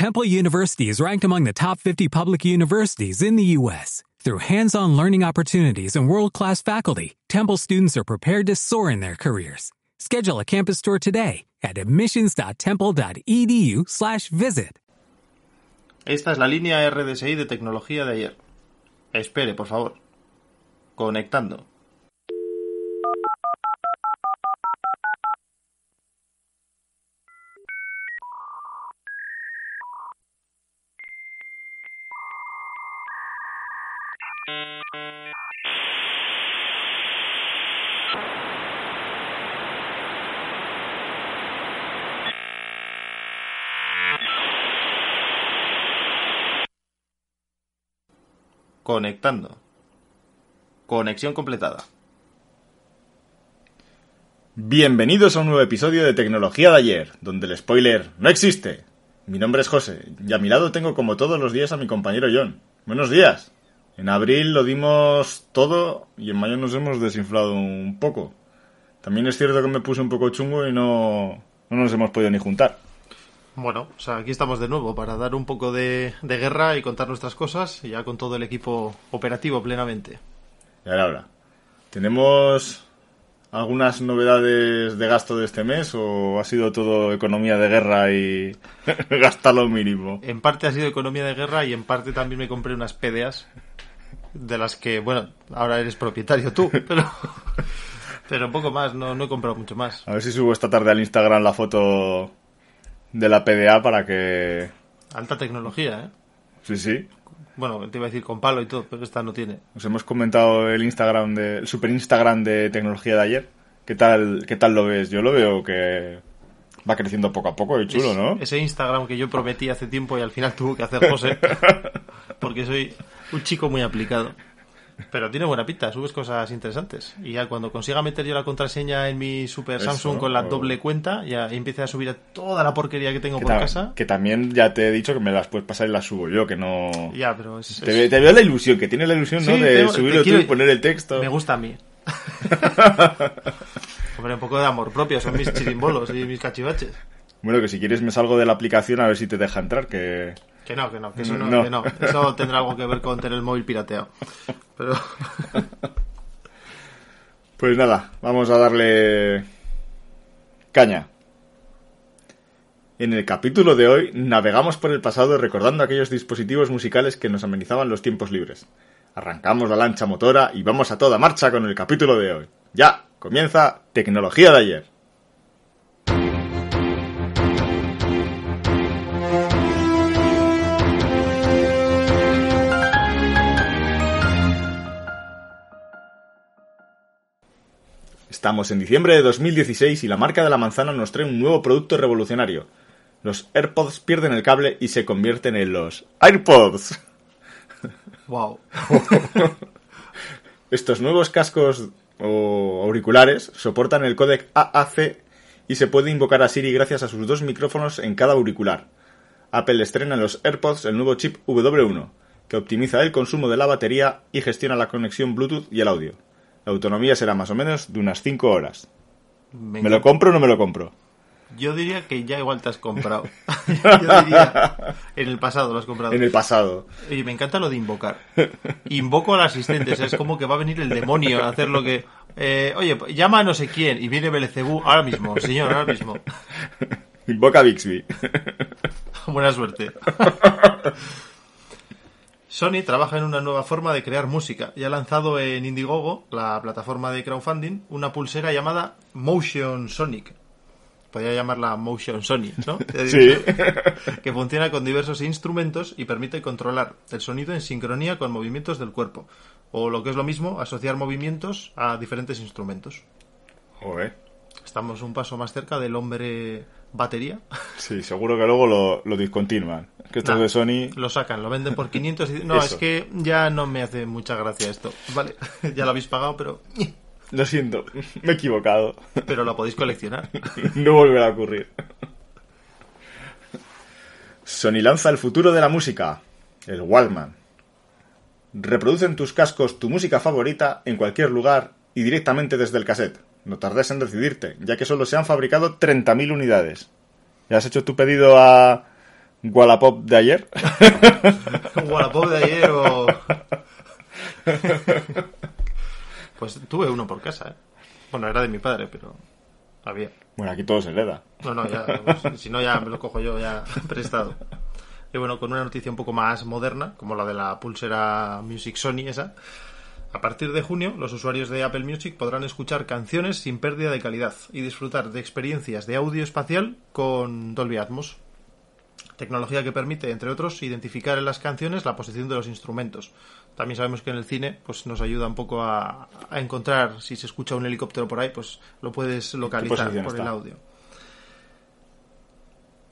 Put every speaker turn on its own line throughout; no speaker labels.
Temple University is ranked among the top 50 public universities in the U.S. Through hands-on learning opportunities and world-class faculty, Temple students are prepared to soar in their careers. Schedule a campus tour today at admissions.temple.edu/visit.
Esta es la línea RDSI de tecnología de ayer. Espere, por favor. Conectando. Conectando. Conexión completada.
Bienvenidos a un nuevo episodio de Tecnología de ayer, donde el spoiler no existe. Mi nombre es José y a mi lado tengo como todos los días a mi compañero John. Buenos días. En abril lo dimos todo y en mayo nos hemos desinflado un poco. También es cierto que me puse un poco chungo y no, no nos hemos podido ni juntar.
Bueno, o sea, aquí estamos de nuevo para dar un poco de, de guerra y contar nuestras cosas, y ya con todo el equipo operativo plenamente.
Y ahora, ahora, ¿tenemos algunas novedades de gasto de este mes o ha sido todo economía de guerra y gasta lo mínimo?
En parte ha sido economía de guerra y en parte también me compré unas PDAs de las que, bueno, ahora eres propietario tú, pero, pero un poco más, no, no he comprado mucho más.
A ver si subo esta tarde al Instagram la foto de la PDA para que...
Alta tecnología, ¿eh?
Sí, sí.
Bueno, te iba a decir con palo y todo, pero esta no tiene.
Os hemos comentado el Instagram de, el super Instagram de tecnología de ayer. ¿Qué tal, qué tal lo ves? Yo lo veo que va creciendo poco a poco y chulo, ¿no?
Ese Instagram que yo prometí hace tiempo y al final tuvo que hacer José, porque soy un chico muy aplicado. Pero tiene buena pinta, subes cosas interesantes. Y ya cuando consiga meter yo la contraseña en mi Super
Eso,
Samsung con la
o-
doble cuenta, ya empiece a subir toda la porquería que tengo
Que,
por casa.
que también ya te he dicho que me las puedes pasar y las subo yo, que no...
Ya, pero es,
Te, ve-
es-
te veo la ilusión, que tienes la ilusión, ¿no? De
tengo-
subirlo
te
tú
quiero-
y poner el texto.
me gusta a mí. Hombre, un poco de amor propio, son mis chirimbolos y mis cachivaches.
Bueno, que si quieres me salgo de la aplicación a ver si te deja entrar, que...
Que no, que no, que eso no,
No.
que no. Eso tendrá algo que ver con tener el móvil pirateado. Pero
Pues nada, vamos a darle caña. En el capítulo de hoy navegamos por el pasado recordando aquellos dispositivos musicales que nos amenizaban los tiempos libres. Arrancamos la lancha motora y vamos a toda marcha con el capítulo de hoy. Ya, comienza Tecnología de ayer. Estamos en diciembre de 2016 y la marca de la manzana nos trae un nuevo producto revolucionario. Los AirPods pierden el cable y se convierten en los AirPods.
wow.
Estos nuevos cascos o auriculares soportan el códec AAC y se puede invocar a Siri gracias a sus dos micrófonos en cada auricular. Apple estrena en los AirPods el nuevo chip W1, que optimiza el consumo de la batería y gestiona la conexión Bluetooth y el audio. La autonomía será más o menos de unas 5 horas.
Me
¿Me lo compro o no me lo compro?
Yo diría que ya igual te has comprado. Yo diría, en el pasado lo has comprado.
En el pasado.
Oye, me encanta lo de invocar. Invoco al asistente, o sea, es como que va a venir el demonio a hacer lo que... eh, oye, llama a no sé quién y viene Belcebú ahora mismo, señor, ahora mismo.
Invoca Bixby.
Buena suerte. Sony trabaja en una nueva forma de crear música y ha lanzado en Indiegogo, la plataforma de crowdfunding, una pulsera llamada Motion Sonic. Podría llamarla Motion Sonic, ¿no?
Sí.
que funciona con diversos instrumentos y permite controlar el sonido en sincronía con movimientos del cuerpo. O lo que es lo mismo, asociar movimientos a diferentes instrumentos.
Joder.
Estamos un paso más cerca del hombre batería.
Sí, seguro que luego lo, lo discontinúan. Que estos
Nah,
de Sony...
Lo sacan, lo venden por 500 y... No,
Eso.
es que ya no me hace mucha gracia esto. Vale, ya lo habéis pagado, pero...
Lo siento, me he equivocado.
Pero lo podéis coleccionar.
No volverá a ocurrir. Sony lanza el futuro de la música, el Walkman. Reproduce en tus cascos tu música favorita en cualquier lugar y directamente desde el cassette. No tardes en decidirte, ya que solo se han fabricado 30.000 unidades. ¿Ya has hecho tu pedido a Wallapop de ayer.
Wallapop de ayer o... pues tuve uno por casa, ¿eh? Bueno, era de mi padre, pero había.
Bueno, aquí todo se hereda.
No, no, ya, pues, si no ya me lo cojo yo ya prestado. Y bueno, con una noticia un poco más moderna, como la de la pulsera Music Sony esa, a partir de junio los usuarios de Apple Music podrán escuchar canciones sin pérdida de calidad y disfrutar de experiencias de audio espacial con Dolby Atmos. Tecnología que permite, entre otros, identificar en las canciones la posición de los instrumentos. También sabemos que en el cine pues nos ayuda un poco a, a encontrar si se escucha un helicóptero por ahí, pues lo puedes localizar por el audio.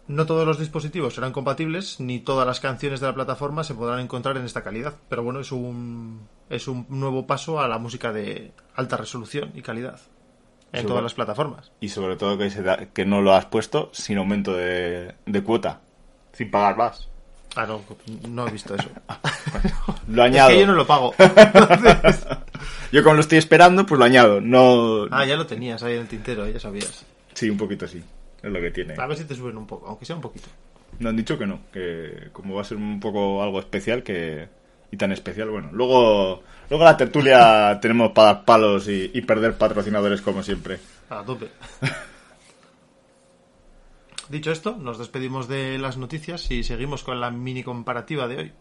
No todos los dispositivos serán compatibles, ni todas las canciones de la plataforma se podrán encontrar en esta calidad. Pero bueno, es un, es un nuevo paso a la música de alta resolución y calidad en todas las plataformas.
Y sobre todo que, se da- que no lo has puesto sin aumento de, de cuota. Sin pagar más.
Ah, no, no he visto eso.
Lo
es
añado.
que yo
yo...
no lo pago.
como lo estoy esperando, pues lo añado. No.
Ah, ya lo tenías ahí en el tintero, ya sabías.
Sí, un poquito sí. Es lo que tiene.
A ver si te suben un poco, aunque sea un poquito.
No han dicho que no, que como va a ser un poco algo especial que y tan especial, bueno, luego luego la tertulia tenemos para dar palos y, perder patrocinadores como siempre.
A tope. Dicho esto, nos despedimos de las noticias y seguimos con la mini comparativa de hoy.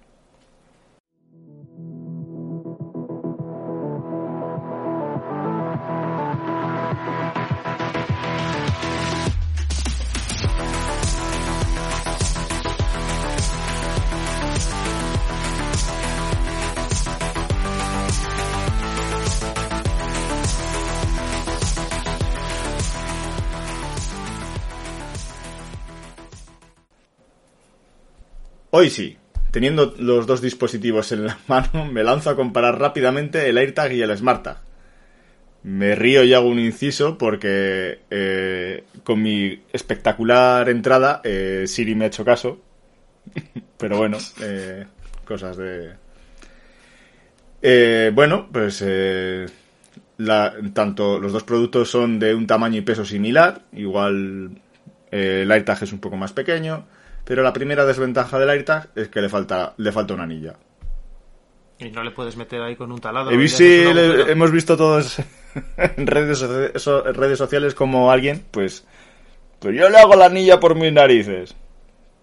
Hoy sí, teniendo los dos dispositivos en la mano, me lanzo a comparar rápidamente el AirTag y el SmartTag. Me río y hago un inciso porque eh, con mi espectacular entrada eh, Siri me ha hecho caso. Pero bueno, eh, cosas de... Eh, bueno, pues la- tanto los dos productos son de un tamaño y peso similar. Igual el AirTag es un poco más pequeño. Pero la primera desventaja del AirTag es que le falta, le falta una anilla.
Y no le puedes meter ahí con un taladro. Y
visto,
le
hemos visto todos en redes, so- redes sociales como alguien, pues, pues yo le hago la anilla por mis narices.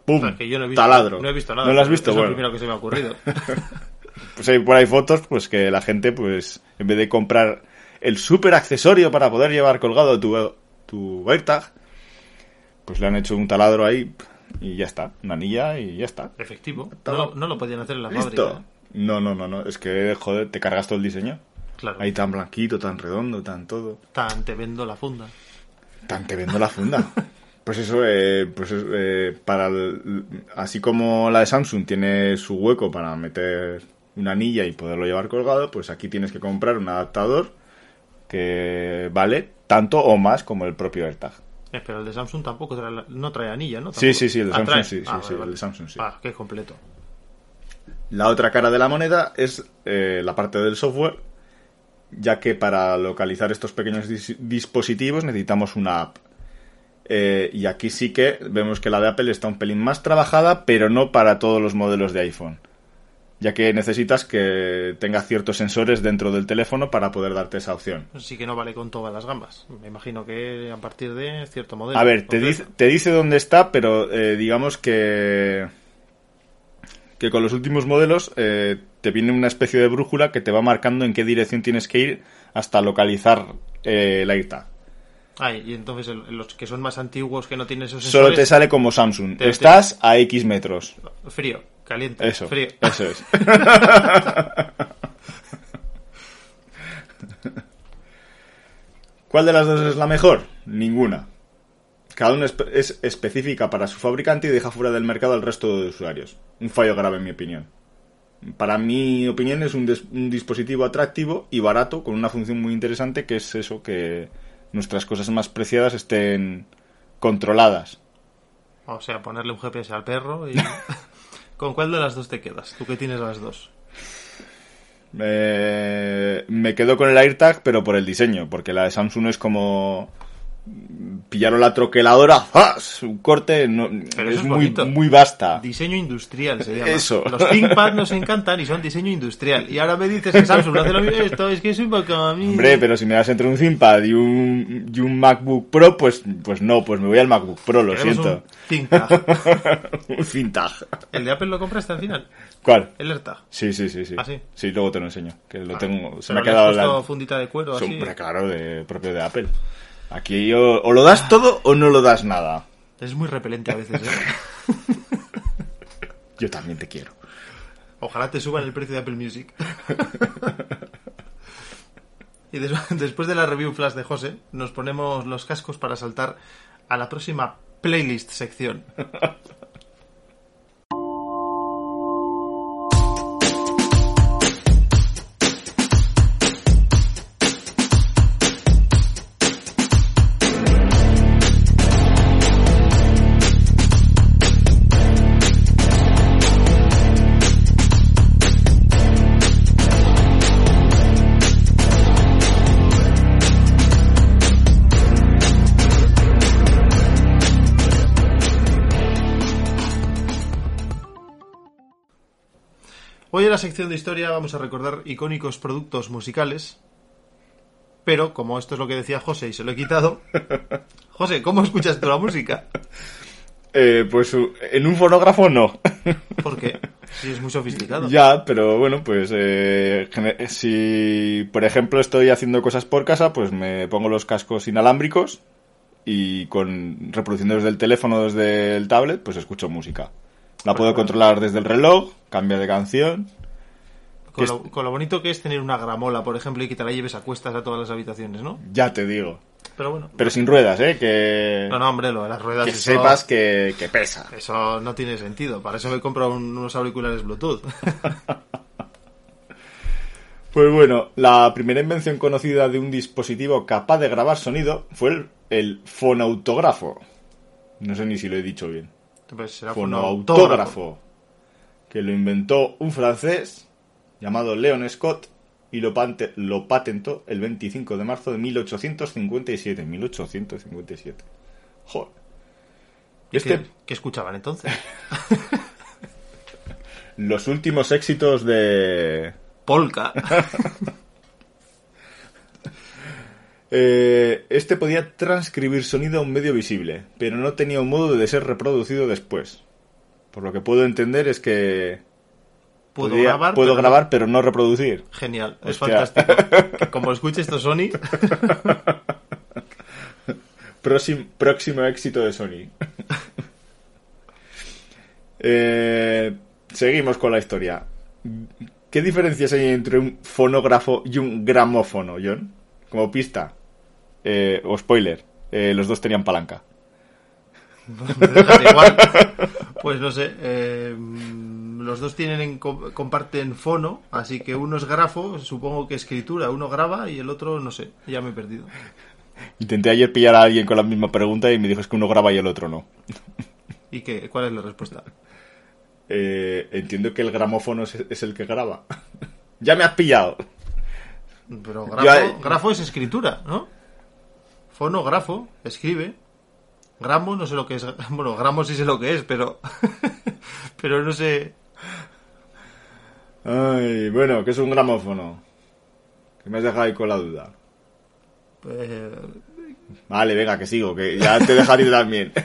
¡Pum!
O sea, que yo no he visto,
taladro.
No he visto nada.
¿No lo has visto?
Es
Bueno,
lo primero que se me ha ocurrido.
pues hay por ahí fotos, pues que la gente, pues, en vez de comprar el super accesorio para poder llevar colgado tu, tu AirTag, pues le han hecho un taladro ahí y ya está, una anilla y ya está.
Efectivo. No, lo- no lo podían hacer en la fábrica.
¿Listo?
¿eh?
No, no, no, no, es que, joder, te cargas todo el diseño.
Claro.
Ahí tan blanquito, tan redondo, tan todo.
Tan te vendo la funda.
Tan te vendo la funda. Pues eso, eh, pues es, eh, para el- así como la de Samsung tiene su hueco para meter una anilla y poderlo llevar colgado, pues aquí tienes que comprar un adaptador que vale tanto o más como el propio AirTag.
Eh, pero el de Samsung tampoco trae, no trae anilla, ¿no?
Sí,
Tampoco.
sí, sí, el de
Ah,
Samsung sí, sí,
Ah,
sí,
vale,
el de Samsung sí.
Ah, qué completo.
La otra cara de la moneda es eh, la parte del software, ya que para localizar estos pequeños dis- dispositivos necesitamos una app. Eh, y aquí sí que vemos que la de Apple está un pelín más trabajada, pero no para todos los modelos de iPhone. Ya que necesitas que tenga ciertos sensores dentro del teléfono para poder darte esa opción.
Sí que no vale con todas las gambas. Me imagino que a partir de cierto modelo.
A ver, te dice, te dice dónde está, pero eh, digamos que que con los últimos modelos eh, te viene una especie de brújula que te va marcando en qué dirección tienes que ir hasta localizar eh, el AirTag.
Ah, y entonces el- los que son más antiguos que no tienen esos
Solo te
sensores,
sale como Samsung.
Te- te-
Estás a X metros.
Frío, caliente,
Eso,
frío.
eso es. ¿Cuál de las dos es la mejor? Ninguna. Cada una es específica para su fabricante y deja fuera del mercado al resto de usuarios. Un fallo grave en mi opinión. Para mi opinión es un, un dispositivo atractivo y barato con una función muy interesante que es eso que nuestras cosas más preciadas estén controladas.
O sea, ponerle un GPS al perro y... ¿Con cuál de las dos te quedas? Tú que tienes las dos.
Me quedo con el AirTag, pero por el diseño, porque la de Samsung es como pillaron la troqueladora, ¡zas! un corte, no,
Pero
es
eso es
muy, muy vasta.
Diseño industrial se llama.
Eso.
Los ThinkPad nos encantan y son diseño industrial. Y ahora me dices que Samsung no hace lo mismo. Esto es que es un poco a mí.
Hombre, pero si me das entre un ThinkPad y un, y un MacBook Pro, pues, pues no, pues me voy al MacBook Pro, lo
Queremos
siento.
un ThinkPad.
un Fintag.
¿El de Apple lo compraste al final?
¿Cuál?
El AirTag.
Sí, sí, sí, sí.
¿Ah, sí?
luego te lo enseño. Que lo tengo. Se
Pero
me ha quedado la.
fundita de cuero así.
Hombre, claro, de, propio de Apple. Aquí o, o lo das todo o no lo das nada.
Es muy repelente a veces, ¿eh?
Yo también te quiero.
Ojalá te suban el precio de Apple Music. y des- después de la review flash de José, nos ponemos los cascos para saltar a la próxima playlist sección. Hoy en la sección de historia vamos a recordar icónicos productos musicales. Pero, como esto es lo que decía José y se lo he quitado. José, ¿cómo escuchas tú la música?
Eh, pues u- en un fonógrafo no.
Porque sí es muy sofisticado.
ya, pero bueno, pues eh, gene- si por ejemplo estoy haciendo cosas por casa, pues me pongo los cascos inalámbricos y con reproduciendo desde el teléfono, desde el tablet, pues escucho música. La puedo controlar desde el reloj, cambia de canción.
Con lo, con lo bonito que es tener una gramola, por ejemplo, y que te la lleves a cuestas a todas las habitaciones, ¿no?
Ya te digo.
Pero bueno.
Pero sin ruedas, ¿eh? Que,
No, no, hombre, lo de las ruedas.
que
eso-
sepas que, que pesa.
Eso no tiene sentido. Para eso me compro un- unos auriculares Bluetooth.
Pues bueno, la primera invención conocida de un dispositivo capaz de grabar sonido fue el, el fonautógrafo. No sé ni si lo he dicho bien.
Pues será fonautógrafo.
Que lo inventó un francés llamado Leon Scott y lo, pante- lo patentó el 25 de marzo de 1857. 1857. Joder.
¿Y
Este,
¿Qué, qué escuchaban entonces?
los últimos éxitos de,
Polka.
Eh, este podía transcribir sonido a un medio visible, pero no tenía un modo de ser reproducido después. Por lo que puedo entender es que
Puedo
podía-
grabar.
puedo
pero no-
grabar, pero no reproducir.
Genial, es
Hostia.
fantástico. Como escuche esto Sony,
Próximo, próximo éxito de Sony. Eh, seguimos con la historia. ¿Qué diferencias hay entre un fonógrafo y un gramófono, John? Como pista. Eh, o spoiler. eh, los dos tenían palanca.
igual. Pues no sé, eh, los dos tienen en co- comparten fono, así que uno es grafo, supongo que escritura, uno graba y el otro no sé, ya me he perdido.
Intenté ayer pillar a alguien con la misma pregunta y me dijo es que uno graba y el otro no.
¿Y qué? ¿Cuál es la respuesta?
Eh, entiendo que el gramófono es, es el que graba. ya me has pillado.
Pero grafo, grafo es escritura, ¿no? Fono, grafo, escribe. Gramo, no sé lo que es. Bueno, gramo sí sé lo que es, pero. pero no sé.
Ay, bueno, ¿qué es un gramófono? Que me has dejado ahí con la duda.
eh,
Vale, venga, que sigo, que ya te dejaré también.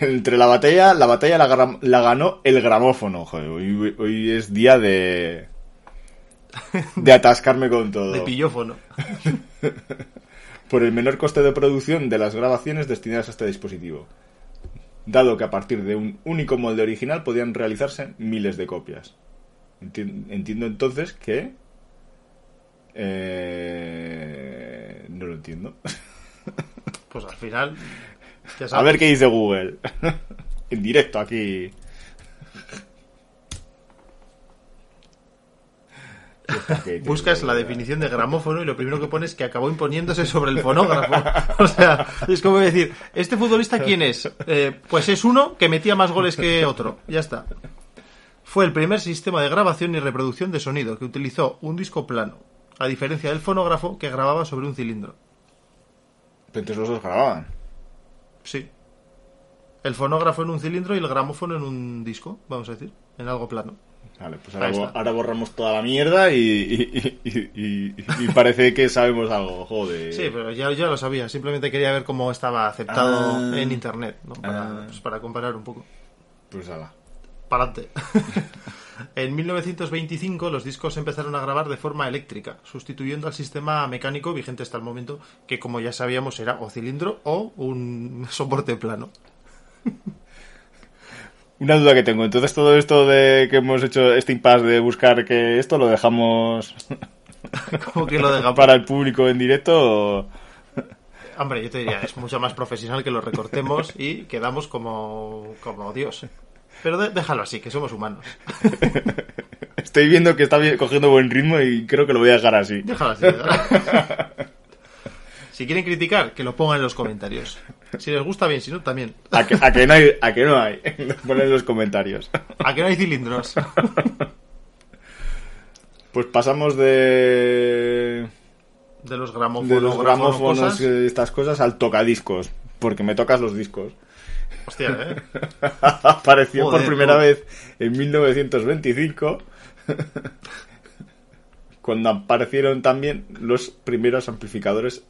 Entre la batalla, la batalla la ganó el gramófono. Joder, hoy, hoy es día de. de atascarme con todo.
de pillófono.
Por el menor coste de producción de las grabaciones destinadas a este dispositivo. Dado que a partir de un único molde original podían realizarse miles de copias. Enti- Entiendo entonces que. eh, no lo entiendo.
Pues al final.
A ver qué dice Google. en directo aquí.
Buscas la definición de gramófono y lo primero que pones es que acabó imponiéndose sobre el fonógrafo. O sea, es como decir, ¿este futbolista quién es? Eh, pues es uno que metía más goles que otro. Ya está. Fue el primer sistema de grabación y reproducción de sonido que utilizó un disco plano, A diferencia del fonógrafo que grababa sobre un cilindro.
Entonces los dos grababan.
Sí. El fonógrafo en un cilindro y el gramófono en un disco, vamos a decir, en algo plano.
Vale, pues ahora, ahora borramos toda la mierda y, y- y- y- parece que sabemos algo, joder.
Sí, pero ya, ya lo sabía, simplemente quería ver cómo estaba aceptado
Ah.
en internet, ¿no? para,
Ah.
pues, para comparar un poco.
Pues ala.
Para adelante. en 1925 los discos empezaron a grabar de forma eléctrica, sustituyendo al sistema mecánico vigente hasta el momento, que como ya sabíamos era o cilindro o un soporte plano.
Una duda que tengo, entonces todo esto de que hemos hecho este impasse de buscar que esto lo dejamos
que lo
para el público en directo o...
Hombre, yo te diría, es mucho más profesional que lo recortemos y quedamos como, como Dios. Pero de- déjalo así, que somos humanos.
Estoy viendo que está cogiendo buen ritmo y creo que lo voy a dejar así.
Déjalo así. déjalo. Si quieren criticar, que lo pongan en los comentarios. Si les gusta bien, si no, también.
A que, a que no hay, a que no hay. Ponen en los comentarios.
¿A que no hay cilindros?
Pues pasamos de
De los gramófonos.
de los gramófonos
cosas.
y estas cosas al tocadiscos, porque me tocas los discos.
Hostia, ¿eh?
Apareció
Joder,
por primera vez en 1925, cuando aparecieron también los primeros amplificadores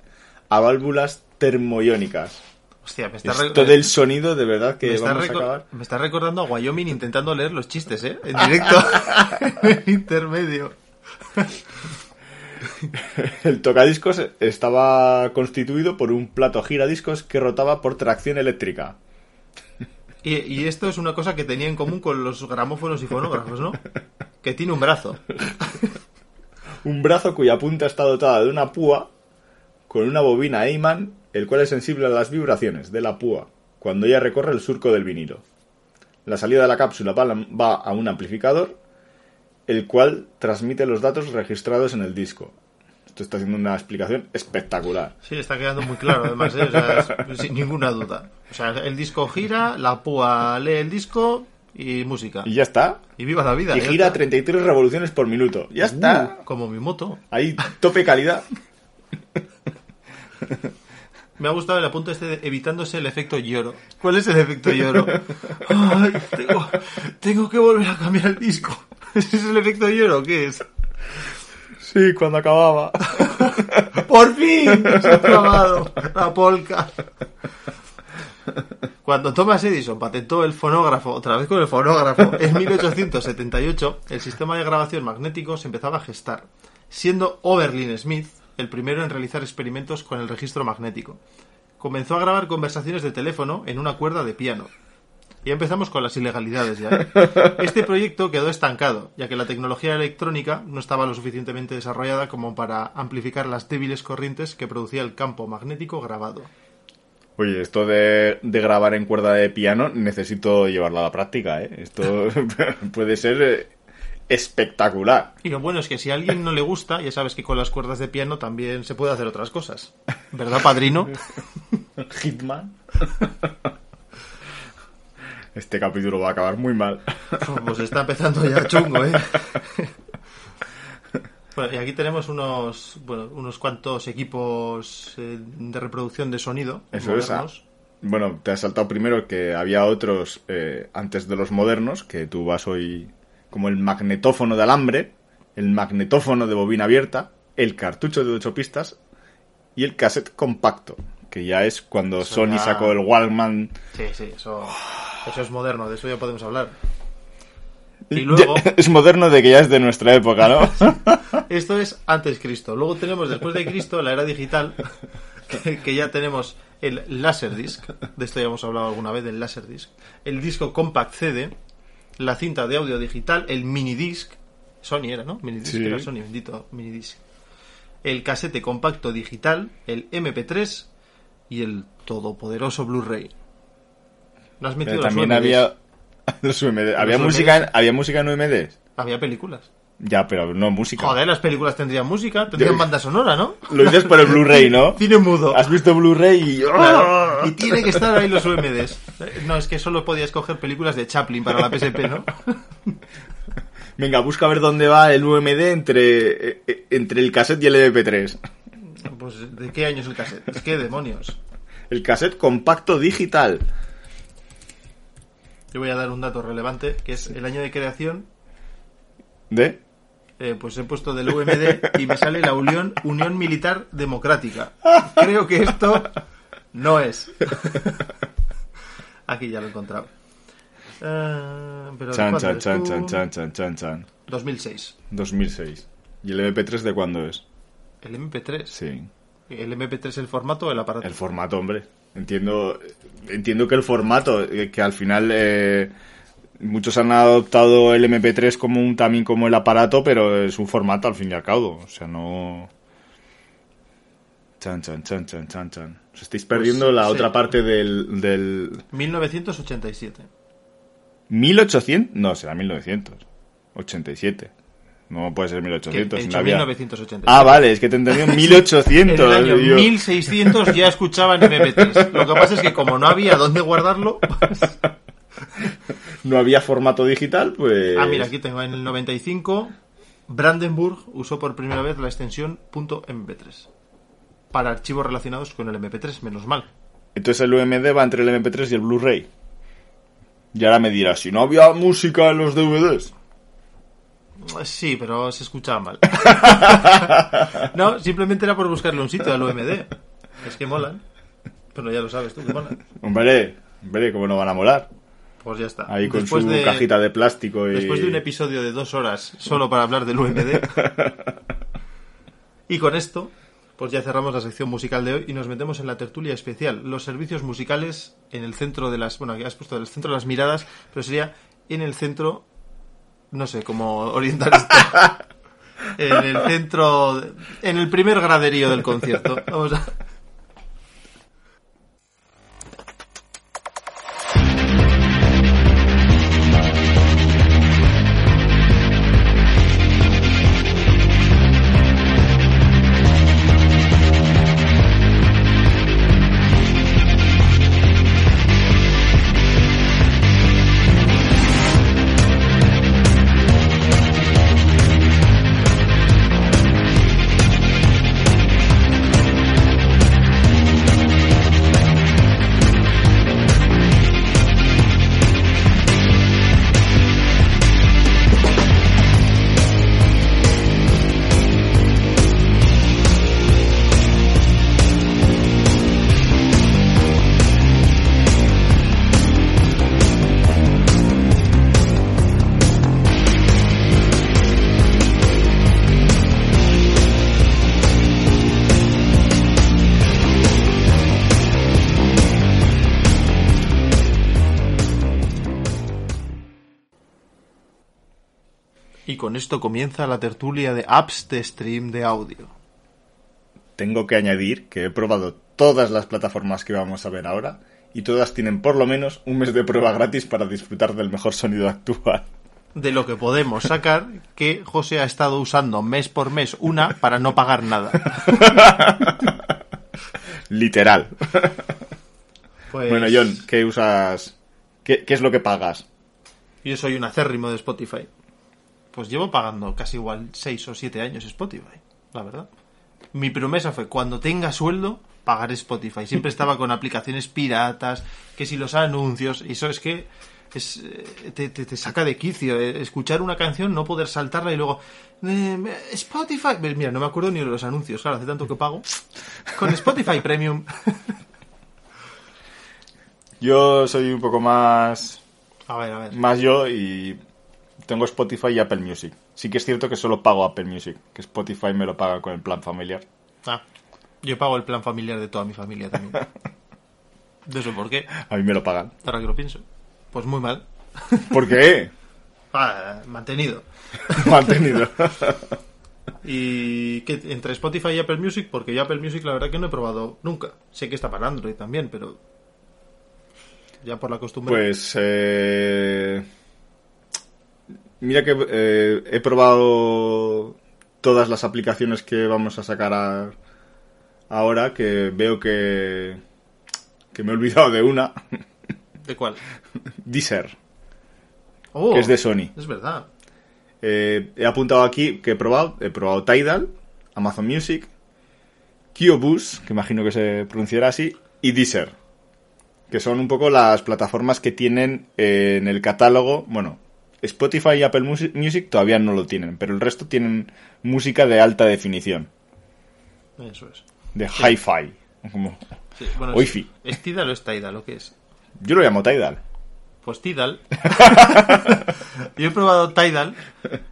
a válvulas termoiónicas.
Hostia, me está,
Esto del sonido, de verdad
me
que
está
vamos a acabar.
me está recordando a Wyoming intentando leer los chistes, ¿eh? En directo. en intermedio.
El tocadiscos estaba constituido por un plato giradiscos que rotaba por tracción eléctrica.
Y, y esto es una cosa que tenía en común con los gramófonos y fonógrafos, ¿no? Que tiene un brazo.
Un brazo cuya punta está dotada de una púa con una bobina Eyman, el cual es sensible a las vibraciones de la púa cuando ella recorre el surco del vinilo. La salida de la cápsula va, a un amplificador, el cual transmite los datos registrados en el disco. Esto está haciendo una explicación espectacular.
Sí, está quedando muy claro, además, ¿eh? O sea, es- sin ninguna duda. O sea, el disco gira, la púa lee el disco y música.
Y ya está.
Y viva la vida.
Y gira
está.
33 revoluciones por minuto. Ya está.
Uh, como mi moto.
Ahí, tope calidad.
Me ha gustado el apunte este de evitándose el efecto lloro. ¿Cuál es el efecto lloro? Ay, tengo, tengo que volver a cambiar el disco. ¿Ese es el efecto lloro o qué es?
Sí, cuando acababa.
¡Por fin! Se ha la polca. Cuando Thomas Edison patentó el fonógrafo, otra vez con el fonógrafo, en 1878, el sistema de grabación magnético se empezaba a gestar, siendo Oberlin Smith el primero en realizar experimentos con el registro magnético. Comenzó a grabar conversaciones de teléfono en una cuerda de piano. Y empezamos con las ilegalidades ya. ¿eh? Este proyecto quedó estancado, ya que la tecnología electrónica no estaba lo suficientemente desarrollada como para amplificar las débiles corrientes que producía el campo magnético grabado.
Oye, esto de, de grabar en cuerda de piano necesito llevarlo a la práctica, ¿eh? Esto puede ser eh, espectacular.
Y lo bueno es que si a alguien no le gusta, ya sabes que con las cuerdas de piano también se puede hacer otras cosas. ¿Verdad, padrino?
Hitman. Este capítulo va a acabar muy mal.
Pues está empezando ya chungo, ¿eh? Bueno, y aquí tenemos unos, bueno, unos cuantos equipos eh, de reproducción de sonido
Eso es. ah. Bueno, te has saltado primero que había otros eh, antes de los modernos, que tú vas hoy como el magnetófono de alambre, el magnetófono de bobina abierta, el cartucho de 8 pistas y el cassette compacto, que ya es cuando
Eso
Sony
ya-
sacó el Walkman.
Sí, sí, eso, eso es moderno, de eso ya podemos hablar. Y luego,
Ya- es moderno de que ya es de nuestra época, ¿no?
esto es antes Cristo. Luego tenemos después de Cristo la era digital, que, que ya tenemos el Laserdisc, de esto ya hemos hablado alguna vez del Laserdisc, el disco Compact CD, la cinta de audio digital, el minidisc, Sony era, ¿no? Minidisc
Sí.
era Sony, bendito minidisc. El casete compacto digital, el MP3 y el todopoderoso Blu-ray. ¿No has metido
Pero
los
también había los UMD. ¿Había
Los
música, en, había música en UMDs?
Había películas.
Ya, pero no música.
Joder, las películas tendrían música, tendrían
Yo-
banda sonora, ¿no?
Lo dices por el Blu-ray, ¿no?
Cine mudo.
Has visto Blu-ray y...
Claro, Y tiene que estar ahí los UMDs. Eh, No, es que solo podías coger películas de Chaplin para la PSP, ¿no?
Venga, busca a ver dónde va el UMD entre, eh, eh, entre el cassette y el MP3.
Pues, ¿de qué año es el cassette? Es que demonios.
El cassette compacto digital.
Yo voy a dar un dato relevante, que es el año de creación.
¿De?
Eh, pues he puesto del UMD y me sale la Unión, Unión Militar Democrática. Creo que esto no es. Aquí ya lo he encontrado. Eh, pero ¿de
Chan, chan, chan, chan, chan, chan, chan, chan.
2006.
2006. ¿Y el MP3 de cuándo es?
El MP3.
Sí.
¿El MP3 el formato o el aparato?
El formato, hombre. Entiendo, entiendo que el formato, eh, que al final eh, muchos han adoptado el MP3 como un también como el aparato, pero es un formato al fin y al cabo. O sea, no. Chan, chan, chan, chan, chan, chan. Os estáis perdiendo
Pues,
la
sí.
otra parte del, del
1987.
1800. No, será 1987. No puede ser
Que
1800.
he dicho
no había-
1987.
Ah, vale, es que te entendí en
En
1800.
el año
y yo-
1600 ya escuchaban MP3. Lo que pasa es que como no había dónde guardarlo... pues-
No había formato digital, pues.
Ah, mira, aquí tengo en el 95 Brandenburg usó por primera vez la extensión .mp3 para archivos relacionados con el MP3, menos mal.
Entonces el UMD va entre el MP3 y el Blu-ray. Y ahora me dirás, si no había música en los DVDs.
Sí, pero se escuchaba mal. no, simplemente era por buscarle un sitio al UMD. Es que molan. Pero ya lo sabes tú, que molan.
Hombre, hombre, ¿cómo no van a molar?
Pues ya está.
Ahí con
Después
su
de-
cajita de plástico y...
Después de un episodio de dos horas solo para hablar del UMD. y con esto, pues ya cerramos la sección musical de hoy y nos metemos en la tertulia especial. Los servicios musicales en el centro de las. Bueno, aquí has puesto el centro de las miradas, pero sería en el centro. No sé cómo orientar esto. en el centro. En el primer graderío del concierto. Vamos a. esto comienza la tertulia de apps de stream de audio.
Tengo que añadir que he probado todas las plataformas que vamos a ver ahora y todas tienen por lo menos un mes de prueba gratis para disfrutar del mejor sonido actual.
De lo que podemos sacar que José ha estado usando mes por mes una para no pagar nada.
Literal.
Pues,
Bueno, John, ¿qué usas? ¿Qué, qué es lo que pagas?
Yo soy un acérrimo de Spotify. Pues llevo pagando casi igual 6 o 7 años Spotify, la verdad. Mi promesa fue, cuando tenga sueldo, pagaré Spotify. Siempre estaba con aplicaciones piratas, que si los anuncios, y eso es que es, eh, te, te- te saca de quicio. eh, Escuchar una canción, no poder saltarla y luego... eh, Spotify... Mira, no me acuerdo ni de los anuncios, claro, hace tanto que pago. Con Spotify Premium.
Yo soy un poco más
A ver, a ver.
más yo y tengo Spotify y Apple Music. Sí que es cierto que solo pago Apple Music, que Spotify me lo paga con el plan familiar.
Ah, yo pago el plan familiar de toda mi familia también. ¿De eso por qué?
A mí me lo pagan.
Ahora que lo pienso. Pues muy mal.
¿Por qué?
Ah, mantenido.
Mantenido.
Y que entre Spotify y Apple Music, porque yo Apple Music la verdad que no he probado nunca. Sé que está para Android también, pero ya por la costumbre.
Pues eh, mira que eh, he probado todas las aplicaciones que vamos a sacar a- ahora, que veo que que me he olvidado de una,
¿De cuál?
Deezer.
Oh,
Que es de Sony.
Es verdad.
Eh, he apuntado aquí que he probado, he probado Tidal, Amazon Music, Kiobus, que imagino que se pronunciará así, y Deezer, que son un poco las plataformas que tienen eh, en el catálogo, bueno, Spotify y Apple Musi- Music todavía no lo tienen, pero el resto tienen música de alta definición,
Eso es.
de hi-fi. Como-
Sí, bueno,
Wi-Fi.
¿Es, ¿Es Tidal o es Tidal o qué es?
Yo lo llamo Tidal.
Pues Tidal. Yo he probado Tidal.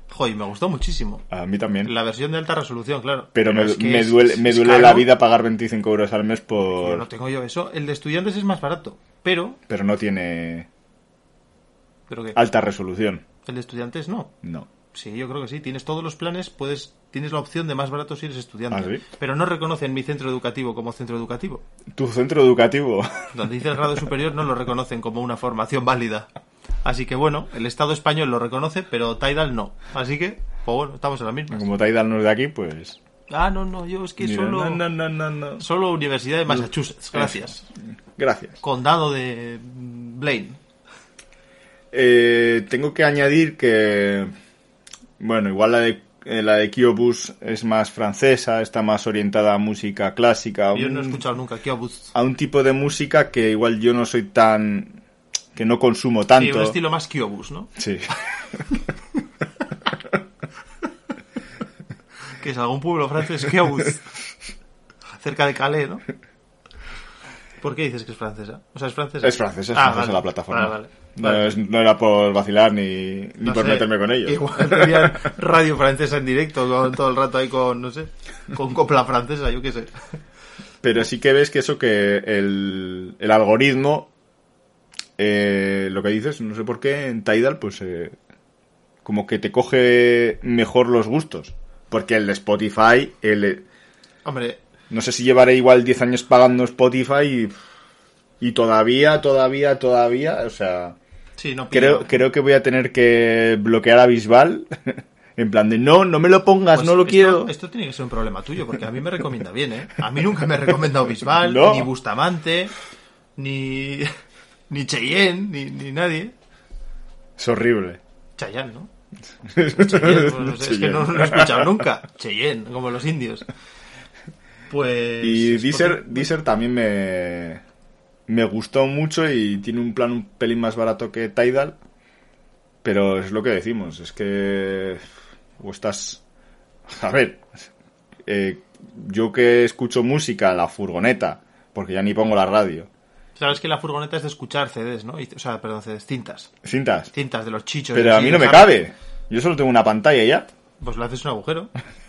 Joder, me gustó muchísimo.
A mí también.
La versión de alta resolución, claro.
Pero me, me duele,
es-
me duele la vida pagar 25 euros al mes
Yo
por...
no tengo yo eso. El de estudiantes es más barato. Pero,
Pero no tiene
que
alta resolución.
el de estudiantes no.
No.
Sí, yo creo que sí. Tienes todos los planes, puedes tienes la opción de más barato si eres estudiante.
¿Ah, sí?
Pero no reconocen mi centro educativo como centro educativo.
Tu centro educativo.
Donde dice el grado superior no lo reconocen como una formación válida. Así que bueno, el Estado español lo reconoce, pero Tidal no. Así que, pues bueno, estamos en la misma.
Como Tidal no es de aquí, pues...
Ah, no, no, yo es que
mira,
solo,
no, no, no, no.
solo Universidad de Massachusetts. Gracias.
Gracias.
Condado de Blaine.
Eh, tengo que añadir que... Bueno, igual la de, eh, la de Kiobus es más francesa, está más orientada a música clásica.
Yo no he escuchado nunca Kiobuz.
a un tipo de música que igual yo no soy tan... que no consumo
Sí,
tanto.
un estilo más Kiobus, ¿no?
Sí.
Que es algún pueblo francés, Kiobuz. Cerca de Calais, ¿no? ¿Por qué dices que es francesa? O sea, es francesa.
Es francesa, es
Ah,
francesa
vale.
la plataforma.
Vale, vale.
No,
Vale.
es- no era por vacilar ni, ni
No
por
sé,
meterme con ellos.
Igual tenían radio francesa en directo todo el rato ahí con, no sé, con copla francesa, yo qué sé.
Pero sí que ves que eso que el, el algoritmo, eh, lo que dices, no sé por qué, en Tidal, pues eh, como que te coge mejor los gustos. Porque el de Spotify, el,
Hombre,
no sé si llevaré igual 10 años pagando Spotify y, y todavía, todavía, todavía, o sea,
sí, no
creo, creo que voy a tener que bloquear a Bisbal. En plan de, no, no me lo pongas,
Pues
no lo
esto-
quiero.
Esto tiene que ser un problema tuyo, porque a mí me recomienda bien, ¿eh? A mí nunca me ha recomendado Bisbal,
No.
ni Bustamante, ni, ni Cheyenne, ni, ni nadie.
Es horrible.
Chayanne, ¿no? Cheyenne, pues no sé, es que no lo he escuchado nunca. Cheyenne, como los indios. Pues...
Y Deezer, también me, me gustó mucho y tiene un plan un pelín más barato que Tidal. Pero es lo que decimos, es que... O estás... A ver, eh, yo que escucho música, la furgoneta, porque ya ni pongo la radio.
Sabes que la furgoneta es de escuchar CDs, ¿no? O sea, perdón, CDs, cintas.
Cintas.
Cintas de los chichos.
Pero a mí no me cabe. Yo solo tengo una pantalla ya.
Pues le haces un agujero.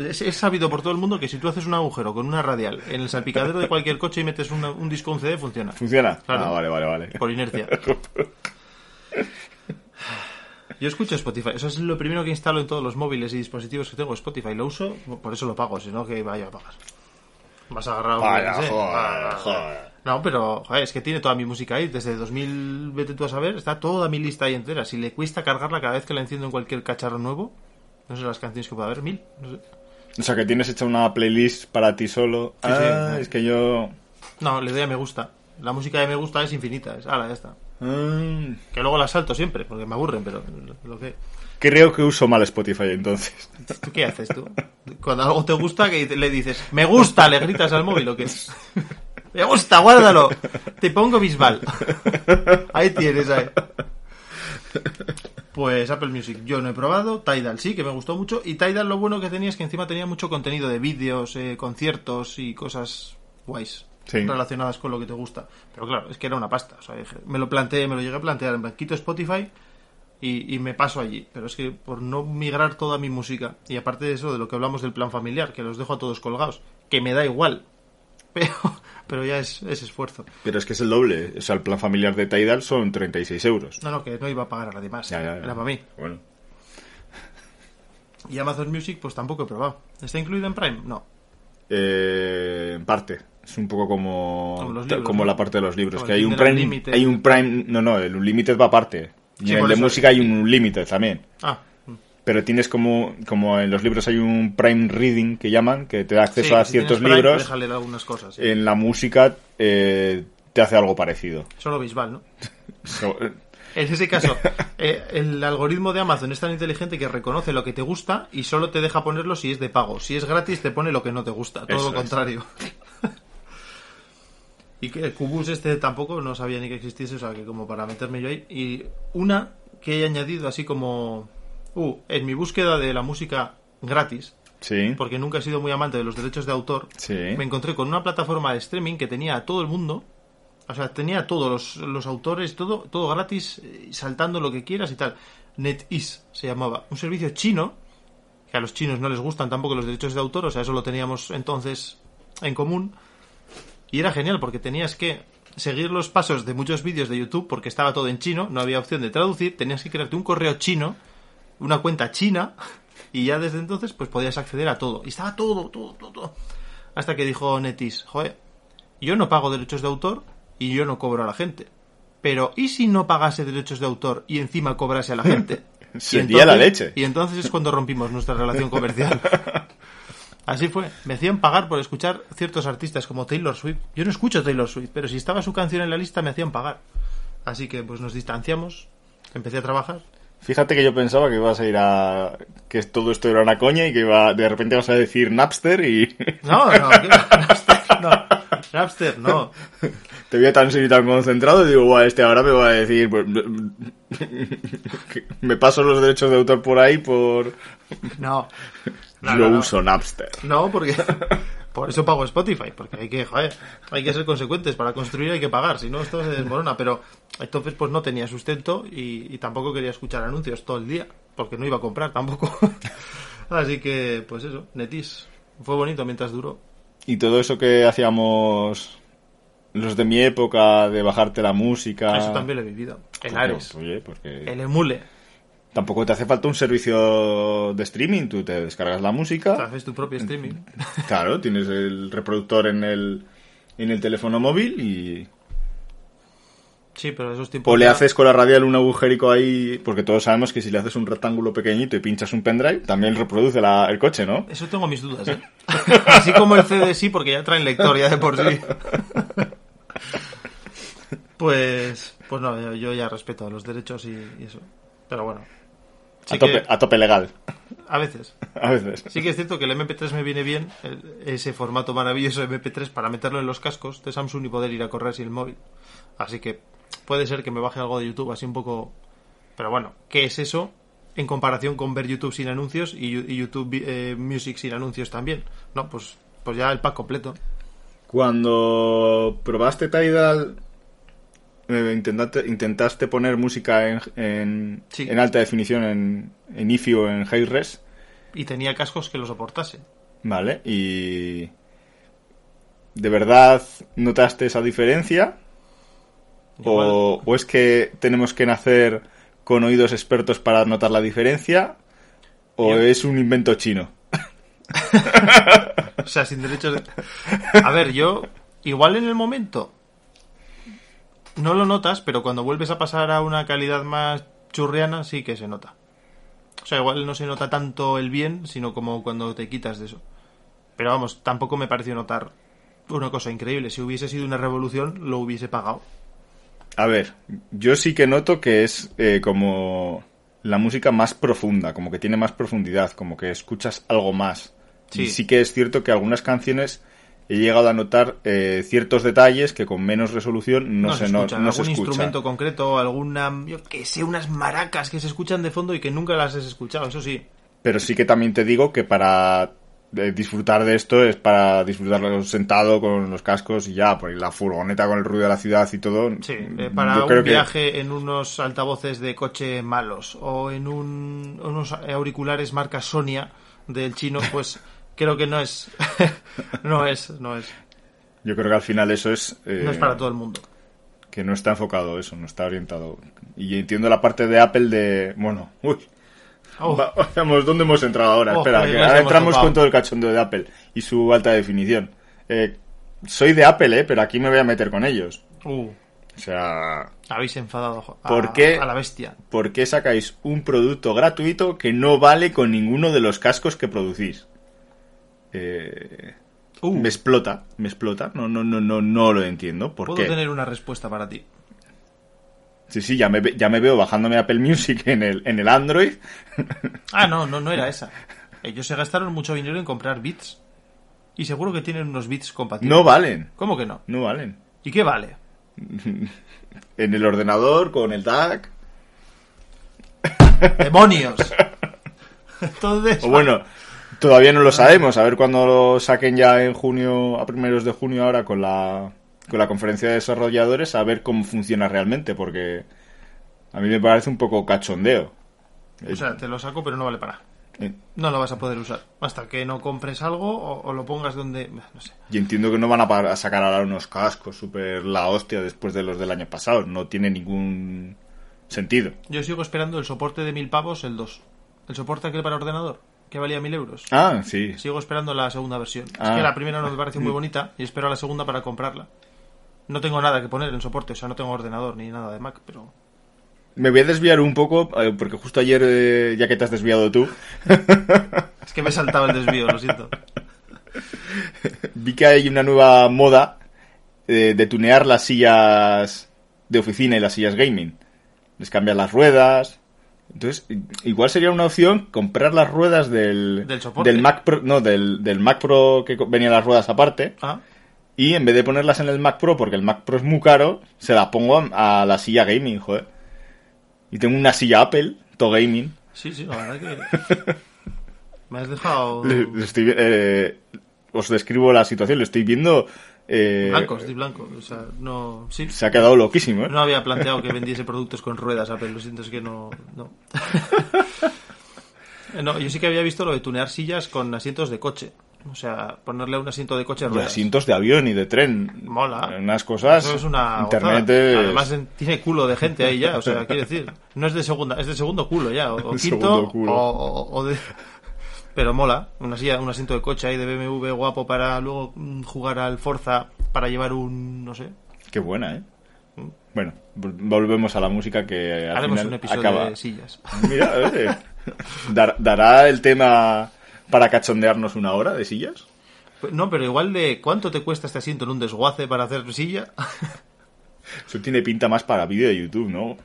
Es, es sabido por todo el mundo que si tú haces un agujero con una radial en el salpicadero de cualquier coche y metes una- un disco un CD, funciona.
¿Funciona?
Claro.
Ah, vale, vale, vale.
Por inercia. Yo escucho Spotify. Eso es lo primero que instalo en todos los móviles y dispositivos que tengo. Spotify lo uso, por eso lo pago, si no que vaya a pagar. Vas a agarrar un...
Vaya, joder, joder.
No, pero joder, es que tiene toda mi música ahí. Desde 2000, vete tú a saber, está toda mi lista ahí entera. Si le cuesta cargarla cada vez que la enciendo en cualquier cacharro nuevo, no sé las canciones que pueda haber, mil. No, sé.
O sea, que tienes hecha una playlist para ti solo.
Sí,
ah,
sí.
es que yo...
no, le doy a me gusta. La música de me gusta es infinita. Es, ala, ya está.
Ah,
Que luego la salto siempre, porque me aburren, pero lo- lo que...
creo que uso mal Spotify entonces.
¿Tú qué haces tú? Cuando algo te gusta, que le dices, me gusta, le gritas al móvil o qué? Me gusta, guárdalo. Te pongo Bisbal. Ahí tienes, ahí. Pues Apple Music yo no he probado, Tidal sí, que me gustó mucho. Y Tidal lo bueno que tenía es que encima tenía mucho contenido de vídeos, eh, conciertos y cosas guays
Sí.
relacionadas con lo que te gusta. Pero claro, es que era una pasta. O sea, me lo planteé, me lo llegué a plantear en plan, quito Spotify y, y me paso allí. Pero es que por no migrar toda mi música, y aparte de eso, de lo que hablamos del plan familiar, que los dejo a todos colgados, que me da igual, pero, pero ya es, es esfuerzo.
Pero es que es el doble. O sea, el plan familiar de Tidal son 36 euros.
No, no, que no iba a pagar a nadie más.
Ya, ya, ya.
Era para mí.
Bueno.
Y Amazon Music, pues tampoco he probado. ¿Está incluido en Prime? No.
Eh, en parte. Es un poco como,
Como los
ta-
libros,
como
¿no?
la parte de los libros.
Como
que hay un Prime.
Unlimited.
Hay un Prime. No, no, el Unlimited va aparte. Y
Sí,
en el de
eso.
música hay un Unlimited también.
Ah.
Pero tienes como, como en los libros hay un Prime Reading que llaman, que te da acceso
Sí,
a
si
ciertos
Prime,
libros.
Algunas cosas. sí.
En la música eh, te hace algo parecido.
Solo Bisbal, ¿no?
So-
En ese caso, eh, el algoritmo de Amazon es tan inteligente que reconoce lo que te gusta y solo te deja ponerlo si es de pago. Si es gratis, te pone lo que no te gusta. Todo
Eso
lo
es.
contrario. y que el Cubus este tampoco no sabía ni que existiese, o sea, que como para meterme yo ahí. Y una que he añadido así como... Uh, en mi búsqueda de la música gratis,
Sí.
porque nunca he sido muy amante de los derechos de autor,
Sí.
me encontré con una plataforma de streaming que tenía a todo el mundo. O sea, tenía todos los, los autores, todo, todo gratis, eh, saltando lo que quieras y tal. NetEase se llamaba. Un servicio chino, que a los chinos no les gustan tampoco los derechos de autor, o sea, eso lo teníamos entonces en común. Y era genial porque tenías que seguir los pasos de muchos vídeos de YouTube porque estaba todo en chino, no había opción de traducir, tenías que crearte un correo chino, una cuenta china, y ya desde entonces pues podías acceder a todo. Y estaba todo, todo, todo, todo. Hasta que dijo Netis, joder, yo no pago derechos de autor y yo no cobro a la gente. Pero, ¿y si no pagase derechos de autor y encima cobrase a la gente?
Sería la leche.
Y entonces es cuando rompimos nuestra relación comercial. Así fue. Me hacían pagar por escuchar ciertos artistas como Taylor Swift. Yo no escucho Taylor Swift, pero si estaba su canción en la lista me hacían pagar. Así que pues nos distanciamos. Empecé a trabajar.
Fíjate que yo pensaba que ibas a ir a... que todo esto era una coña y que iba... de repente vas a decir Napster y
No, no. Napster, no. Napster, no.
te veía tan serio y tan concentrado y digo, "Buah, este ahora me va a decir... pues, me paso los derechos de autor por ahí por...
No. No, no.
uso Napster.
No, porque por eso pago Spotify, porque hay que, joder, hay que ser consecuentes, para construir hay que pagar, si no esto se desmorona, pero entonces pues no tenía sustento y, y tampoco quería escuchar anuncios todo el día, porque no iba a comprar tampoco. Así que, pues eso, Netis, fue bonito mientras duró.
Y todo eso que hacíamos los de mi época de bajarte la música...
Eso también lo he vivido. El
Pues,
Ares,
Oye, porque...
Emule,
Tampoco te hace falta un servicio de streaming, tú te descargas la
te
música,
haces tu propio streaming.
claro, tienes el reproductor en el, en el teléfono móvil y...
Sí, pero esos tiempos...
O le
ya-
haces con la radial un agujerico ahí, porque todos sabemos que si le haces un rectángulo pequeñito y pinchas un pendrive, también reproduce la- el coche, ¿no?
Eso tengo mis dudas, ¿eh? Así como el CD sí, porque ya traen lector ya de por sí. Pues, pues no, yo- yo ya respeto los derechos y, y eso. Pero bueno. Sí
a, tope,
que,
a tope legal,
a veces.
a veces.
Sí que es cierto que el MP3 me viene bien, el- ese formato maravilloso de MP3 para meterlo en los cascos de Samsung y poder ir a correr sin el móvil. Así que puede ser que me baje algo de YouTube así un poco... Pero bueno, ¿qué es eso en comparación con ver YouTube sin anuncios y YouTube eh, Music sin anuncios también? No, pues, pues ya el pack completo.
Cuando probaste Tidal, eh, intentaste, intentaste poner música en, en,
Sí.
en alta definición en, en IFI o en high res,
Y tenía cascos que lo soportasen.
¿vale? Y... ¿De verdad notaste esa diferencia? O, o es que tenemos que nacer con oídos expertos para notar la diferencia? ¿O
Yo-
es un invento chino?
O sea, sin derechos de... A ver, yo... Igual en el momento... No lo notas, pero cuando vuelves a pasar a una calidad más churriana, sí que se nota. O sea, igual no se nota tanto el bien, sino como cuando te quitas de eso. Pero vamos, tampoco me pareció notar una cosa increíble. Si hubiese sido una revolución, lo hubiese pagado.
A ver, yo sí que noto que es eh, como la música más profunda, como que tiene más profundidad, como que escuchas algo más.
Sí.
Y sí que es cierto que algunas canciones he llegado a notar eh, ciertos detalles que con menos resolución no, se, no-
escucha.
no se
algún instrumento concreto, alguna, yo sé, unas maracas que se escuchan de fondo y que nunca las has escuchado, eso sí.
Pero sí que también te digo que para eh, disfrutar de esto es para disfrutarlo sentado con los cascos y ya, por la furgoneta con el ruido de la ciudad y todo.
Sí, eh, para un
que-
viaje en unos altavoces de coche malos o en un- unos auriculares marca Sonia del chino, pues creo que no es, no es, no es,
Yo creo que al final eso es... eh,
no es para todo el mundo.
que no está enfocado eso, no está orientado. Y entiendo la parte de Apple de, bueno, uy,
Oh,
va- vamos, ¿dónde hemos entrado ahora?
Oh,
Espera, que ahora entramos
topado.
con todo el cachondeo de Apple y su alta definición. Eh, soy de Apple, eh, pero aquí me voy a meter con ellos.
uh,
O sea,
habéis enfadado a,
¿Por qué?
a la bestia.
¿por qué sacáis un producto gratuito que no vale con ninguno de los cascos que producís? Eh,
Uh,
Me explota, me explota. No, no, no, no, no lo entiendo. ¿Por
puedo
qué?
tener una respuesta para ti.
Sí, sí, ya me, ya me veo bajándome Apple Music en el, en el Android.
Ah, no, no, no era esa. Ellos se gastaron mucho dinero en comprar bits. Y seguro que tienen unos bits compatibles.
No valen,
¿Cómo que no?
no valen.
¿Y qué vale?
En el ordenador, con el DAC.
¡Demonios! Entonces.
O bueno, todavía no lo sabemos. A ver cuando lo saquen ya en junio, a primeros de junio ahora con la, con la conferencia de desarrolladores, a ver cómo funciona realmente, porque a mí me parece un poco cachondeo.
O sea, te lo saco, pero no vale para.
Eh,
No lo vas a poder usar. Hasta que no compres algo o, o lo pongas donde. No sé.
Y entiendo que no van a sacar ahora unos cascos super la hostia después de los del año pasado. No tiene ningún sentido.
Yo sigo esperando el soporte de mil pavos, el 2. El soporte aquel para ordenador, que valía mil euros.
Ah, sí.
Sigo esperando la segunda versión.
Ah.
Es que la primera no me parece muy bonita y espero la segunda para comprarla. No tengo nada que poner en soporte, o sea, no tengo ordenador ni nada de Mac, pero.
Me voy a desviar un poco, eh, porque justo ayer, eh, ya que te has desviado tú,
Es que me saltaba el desvío, lo siento.
vi que hay una nueva moda eh, de tunear las sillas de oficina y las sillas gaming. Les cambian las ruedas. Entonces, igual sería una opción comprar las ruedas del,
Del soporte.
Mac Pro, no, del, del Mac Pro que venían las ruedas aparte.
Ah,
Y en vez de ponerlas en el Mac Pro, porque el Mac Pro es muy caro, se las pongo a, a la silla gaming, joder. Y tengo una silla Apple, to gaming.
sí, sí, la verdad que. Me has dejado.
Le- le estoy eh, os describo la situación, le estoy viendo... eh,
Blanco, estoy blanco. O sea, no. Sí.
Se ha quedado loquísimo, ¿eh?
No había planteado que vendiese productos con ruedas, Apple. Lo siento, es que no. No. No, yo sí que había visto lo de tunear sillas con asientos de coche. O sea, ponerle un asiento de coche a
Y
ruedas.
asientos de avión y de tren.
Mola.
Unas cosas.
Eso es una
Internet es-
Además en- tiene culo de gente ahí ya, o sea, quiero decir, no es de segunda, es de segundo culo ya, o, o
De
quinto,
culo.
o de... Pero mola, una silla, un asiento de coche ahí de BMW guapo para luego mm, jugar al Forza para llevar un, no sé,
Qué buena, ¿eh? Bueno, vol- volvemos a la música que al
haremos
final
un episodio
acaba.
de sillas.
Mira, eh, dar- ¿dará el tema para cachondearnos una hora de sillas?
No, pero igual de cuánto te cuesta este asiento en un desguace para hacer silla.
Eso tiene pinta más para vídeo de YouTube, ¿no?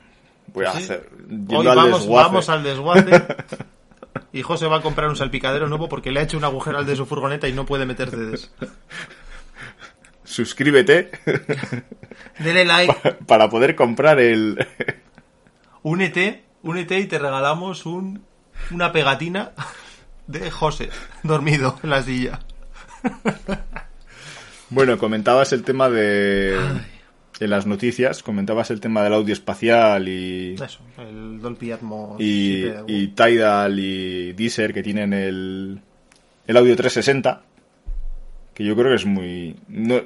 Voy a
Sí.
hacer. yendo
Hoy
al
vamos,
desguace.
vamos al desguace. Y José va a comprar un salpicadero nuevo porque le ha hecho un agujero al de su furgoneta y no puede meter dedos.
Suscríbete
Dele like,
para poder comprar el.
únete, únete y te regalamos un, una pegatina de José, dormido en la silla.
Bueno, comentabas el tema de. En las noticias, comentabas el tema del audio espacial y.
Eso, el Dolby Atmos.
y, y Tidal y Deezer que tienen el, el audio 360 que yo creo que es muy no,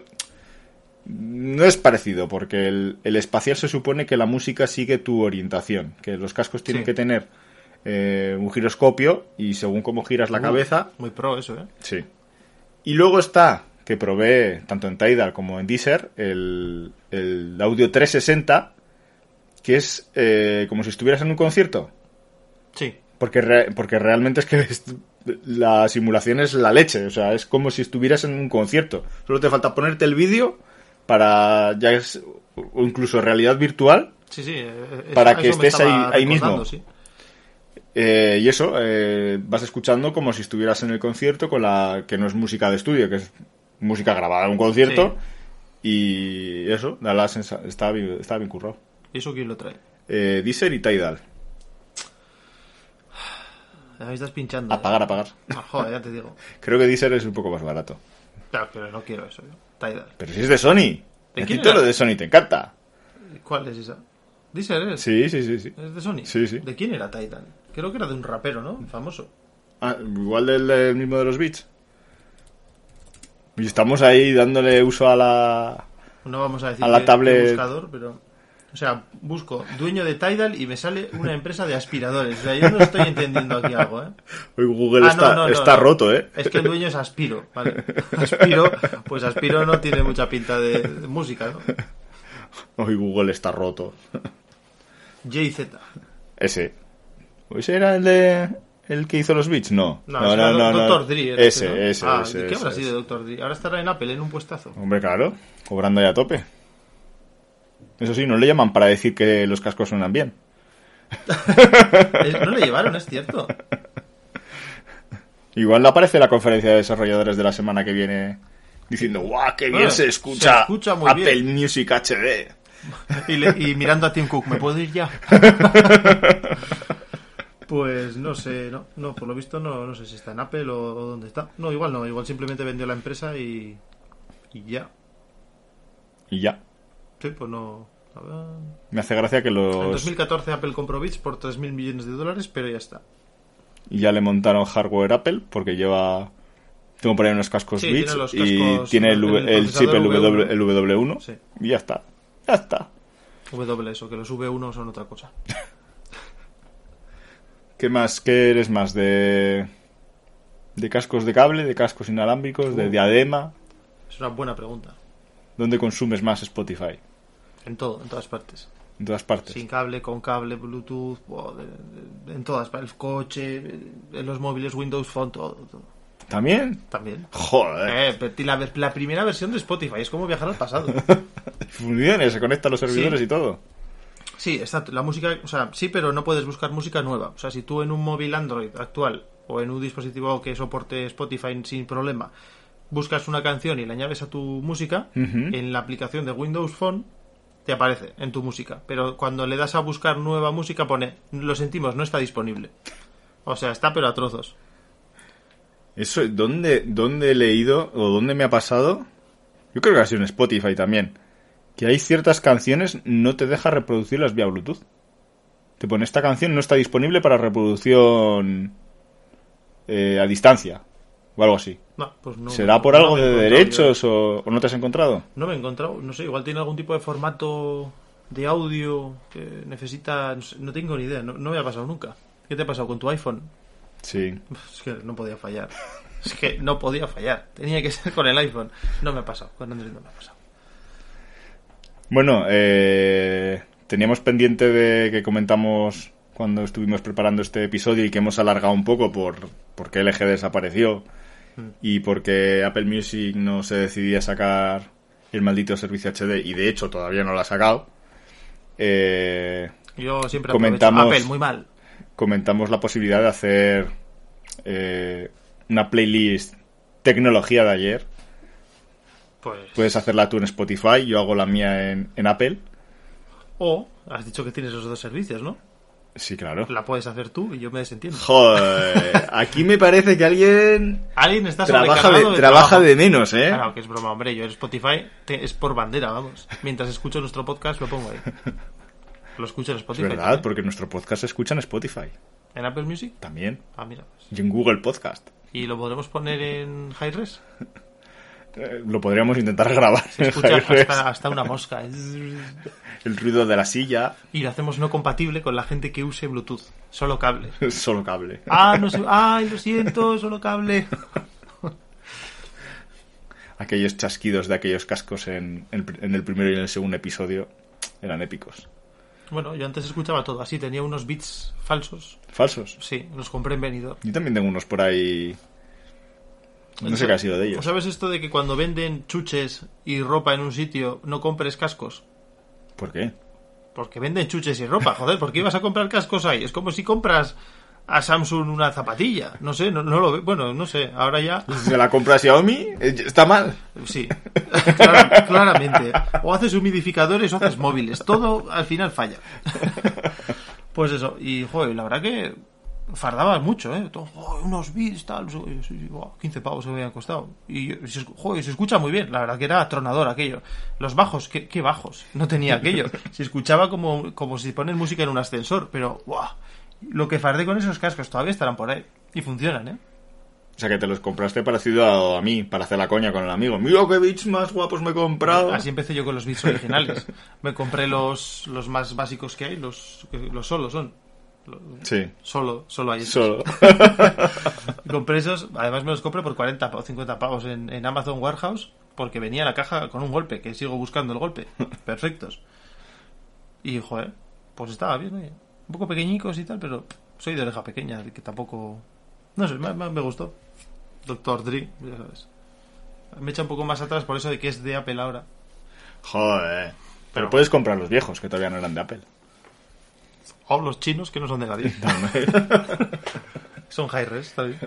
no es parecido porque el, el espacial se supone que la música sigue tu orientación que los cascos tienen
Sí.
que tener eh, un giroscopio y según cómo giras la cabeza
Muy pro eso, ¿eh?
sí y luego está que provee tanto en Tidal como en Deezer el, el audio 360 que es eh, como si estuvieras en un concierto
Sí.
porque, re- porque realmente es que es- la simulación es la leche, o sea, es como si estuvieras en un concierto. Solo te falta ponerte el vídeo para ya es, o incluso realidad virtual
Sí, sí. eh, eh,
Para que estés ahí- ahí mismo.
sí.
eh, y eso eh, vas escuchando como si estuvieras en el concierto con la que no es música de estudio, que es música grabada en un concierto y eso da la sensa- está bien, está bien currado.
¿Y eso quién lo trae?
Eh, Deezer y Tidal,
Ahí estás pinchando. ¿eh?
apagar, apagar.
Ah, joder, ya te digo.
Creo que Deezer es un poco más barato.
Claro, pero no quiero eso. ¿eh? Tidal.
Pero si es de Sony.
¿De
¿De
quién
ti
era?
lo de Sony te encanta.
¿Cuál es esa? ¿Deezer es?
Sí, sí, sí, sí.
¿Es de Sony?
Sí, sí.
¿De quién era Tidal? Creo que era de un rapero, ¿no? Famoso.
Ah, igual del, del mismo de los beats. Y estamos ahí dándole uso a la...
No vamos a decir
A la tablet.
buscador, pero... O sea, busco dueño de Tidal y me sale una empresa de aspiradores. O sea, yo no estoy entendiendo aquí algo, ¿eh?
Hoy Google
Ah,
está,
no, no, no,
está
no.
roto, ¿eh?
Es que el dueño es Aspiro, ¿vale? Aspiro, pues Aspiro no tiene mucha pinta de, de música, ¿no?
Hoy Google está roto.
JZ.
Ese. ¿O ese era el de... el que hizo los beats? No.
No,
no, no, no, no.
Dr. Dre.
Ese,
¿no?
ese,
ah,
ese,
¿de ¿Qué habrá
ese,
sido
ese.
Dr. Dre? Ahora estará en Apple, en un puestazo.
Hombre, claro. Cobrando ya a tope. Eso sí, no le llaman para decir que los cascos suenan bien.
No le llevaron, es cierto.
Igual le aparece la conferencia de desarrolladores de la semana que viene diciendo, ¡guau, qué bien se escucha,
se escucha muy
Apple
bien".
Music HD!
Y, le- y mirando a Tim Cook, ¿me puedo ir ya? Pues no sé, no, no, por lo visto no, no sé si está en Apple o, o dónde está. No, igual no, igual simplemente vendió la empresa y, y ya.
Y ya.
Sí, pues no. a ver.
Me hace gracia que
En
los...
2014 Apple compró Beats por 3.000 millones de dólares, pero ya está.
Y ya le montaron hardware Apple porque lleva... Tengo por ahí unos cascos
Sí,
Beats y tiene el,
el
el chip, el, w, el W1
Sí.
y ya está. Ya está.
W eso, que los V1 son otra cosa.
¿Qué más? ¿Qué eres más? ¿De, de cascos de cable, de cascos inalámbricos, de diadema?
Es una buena pregunta.
¿Dónde consumes más Spotify?
En todo, en todas partes.
En todas partes.
Sin cable, con cable, Bluetooth, buah, de- de- en todas, para el coche, en los móviles, Windows Phone, todo, todo.
¿También?
También.
Joder.
Eh, la, la primera versión de Spotify es como viajar al pasado.
Funciona, se conecta a los servidores
Sí.
y todo.
Sí, exacto. La música, o sea, sí, pero no puedes buscar música nueva. O sea, si tú en un móvil Android actual o en un dispositivo que soporte Spotify sin problema buscas una canción y la añades a tu música, en la aplicación de Windows Phone te aparece en tu música. Pero cuando le das a buscar nueva música pone, lo sentimos, no está disponible. O sea, está pero a trozos.
Eso, ¿dónde, ¿dónde he leído o dónde me ha pasado? Yo creo que ha sido en Spotify también. Que hay ciertas canciones no te deja reproducirlas vía Bluetooth. Te pone esta canción no está disponible para reproducción eh, a distancia o algo así.
No, pues no,
¿Será por
no
algo de derechos o, o no te has encontrado?
No me he encontrado, no sé, igual tiene algún tipo de formato de audio que necesita, no, sé, tengo ni idea, no, no me ha pasado nunca. ¿Qué te ha pasado con tu iPhone?
Sí.
Es que no podía fallar. Es que no podía fallar. Tenía que ser con el iPhone. No me ha pasado, con Android no me ha pasado.
Bueno, eh, teníamos pendiente de que comentamos cuando estuvimos preparando este episodio y que hemos alargado un poco por porque LG desapareció y porque Apple Music no se decidía a sacar el maldito servicio HD y de hecho todavía no lo ha sacado. Eh,
Yo siempre
Comentamos-.
Apple, muy mal.
comentamos la posibilidad de hacer eh, una playlist tecnología de ayer.
Pues.
Puedes hacerla tú en Spotify, yo hago la mía en, en Apple.
O, has dicho que tienes esos dos servicios, ¿no?
Sí, claro.
La puedes hacer tú y yo me desentiendo.
Joder, aquí me parece que alguien
Alguien está
trabaja de,
de
trabaja de menos, ¿eh?
Claro, que es broma, hombre. Yo en Spotify te- es por bandera, vamos. Mientras escucho nuestro podcast, lo pongo ahí. Lo escucho en
Es
Spotify.
verdad,
también.
porque nuestro podcast se escucha en Spotify
¿En Apple Music?
también
Ah, mira. pues.
y en Google Podcast.
¿Y lo podremos poner en high res?
Eh, lo podríamos intentar grabar.
Se escucha hasta, hasta una mosca.
El ruido de la silla,
Y lo hacemos no compatible con la gente que use Bluetooth. Solo cable.
solo cable.
Ah, no sé. Ay, lo siento, solo cable.
Aquellos chasquidos de aquellos cascos en, en- en el primero y en el segundo episodio eran épicos.
Bueno, yo antes escuchaba todo así. Tenía unos bits falsos.
Falsos.
Sí, los compré en Benidorm.
Yo también tengo unos por ahí. No sé qué ha sido de ellos.
¿Sabes esto de que cuando venden chuches y ropa en un sitio no compres cascos?
¿Por qué?
Porque venden chuches y ropa, joder, ¿por qué ibas a comprar cascos ahí? Es como si compras a Samsung una zapatilla. No sé, no, no lo ve- Bueno, no sé, ahora ya.
Si se la compra Xiaomi, eh, está mal.
Sí, Clara- claramente. O haces humidificadores o haces móviles. Todo al final falla. Pues eso, y joder, la verdad que fardaba mucho, ¿eh? Todo, unos bits, tal, buah, 15 pavos se me habían costado. Y yo- se, escucha muy bien, la verdad que era atronador aquello. Los bajos, ¿qué, qué bajos? No tenía aquello. Se escuchaba como, como si ponen música en un ascensor, pero, ¡buah! Lo que fardé con esos cascos todavía estarán por ahí. Y funcionan, ¿eh?
O sea que te los compraste parecido a, a mí, para hacer la coña con el amigo. Mira qué bits más guapos me he comprado.
Así empecé yo con los bits originales. Me compré los, los más básicos que hay, los, que- los solos son.
Sí,
Solo, solo hay esos.
solo.
Compré esos, además me los compré por 40 o 50 pavos en, en Amazon Warehouse, porque venía la caja con un golpe, que sigo buscando el golpe. Perfectos. Y, joder, pues estaba bien, oye. Un poco pequeñicos y tal, pero soy de oreja pequeña, que tampoco... No sé, me gustó. Doctor Dre, ya sabes. Me echa un poco más atrás por eso de que es de Apple ahora.
Joder. Pero puedes comprar los viejos, que todavía no eran de Apple.
O los chinos que no son de nadie. son high-res, está bien.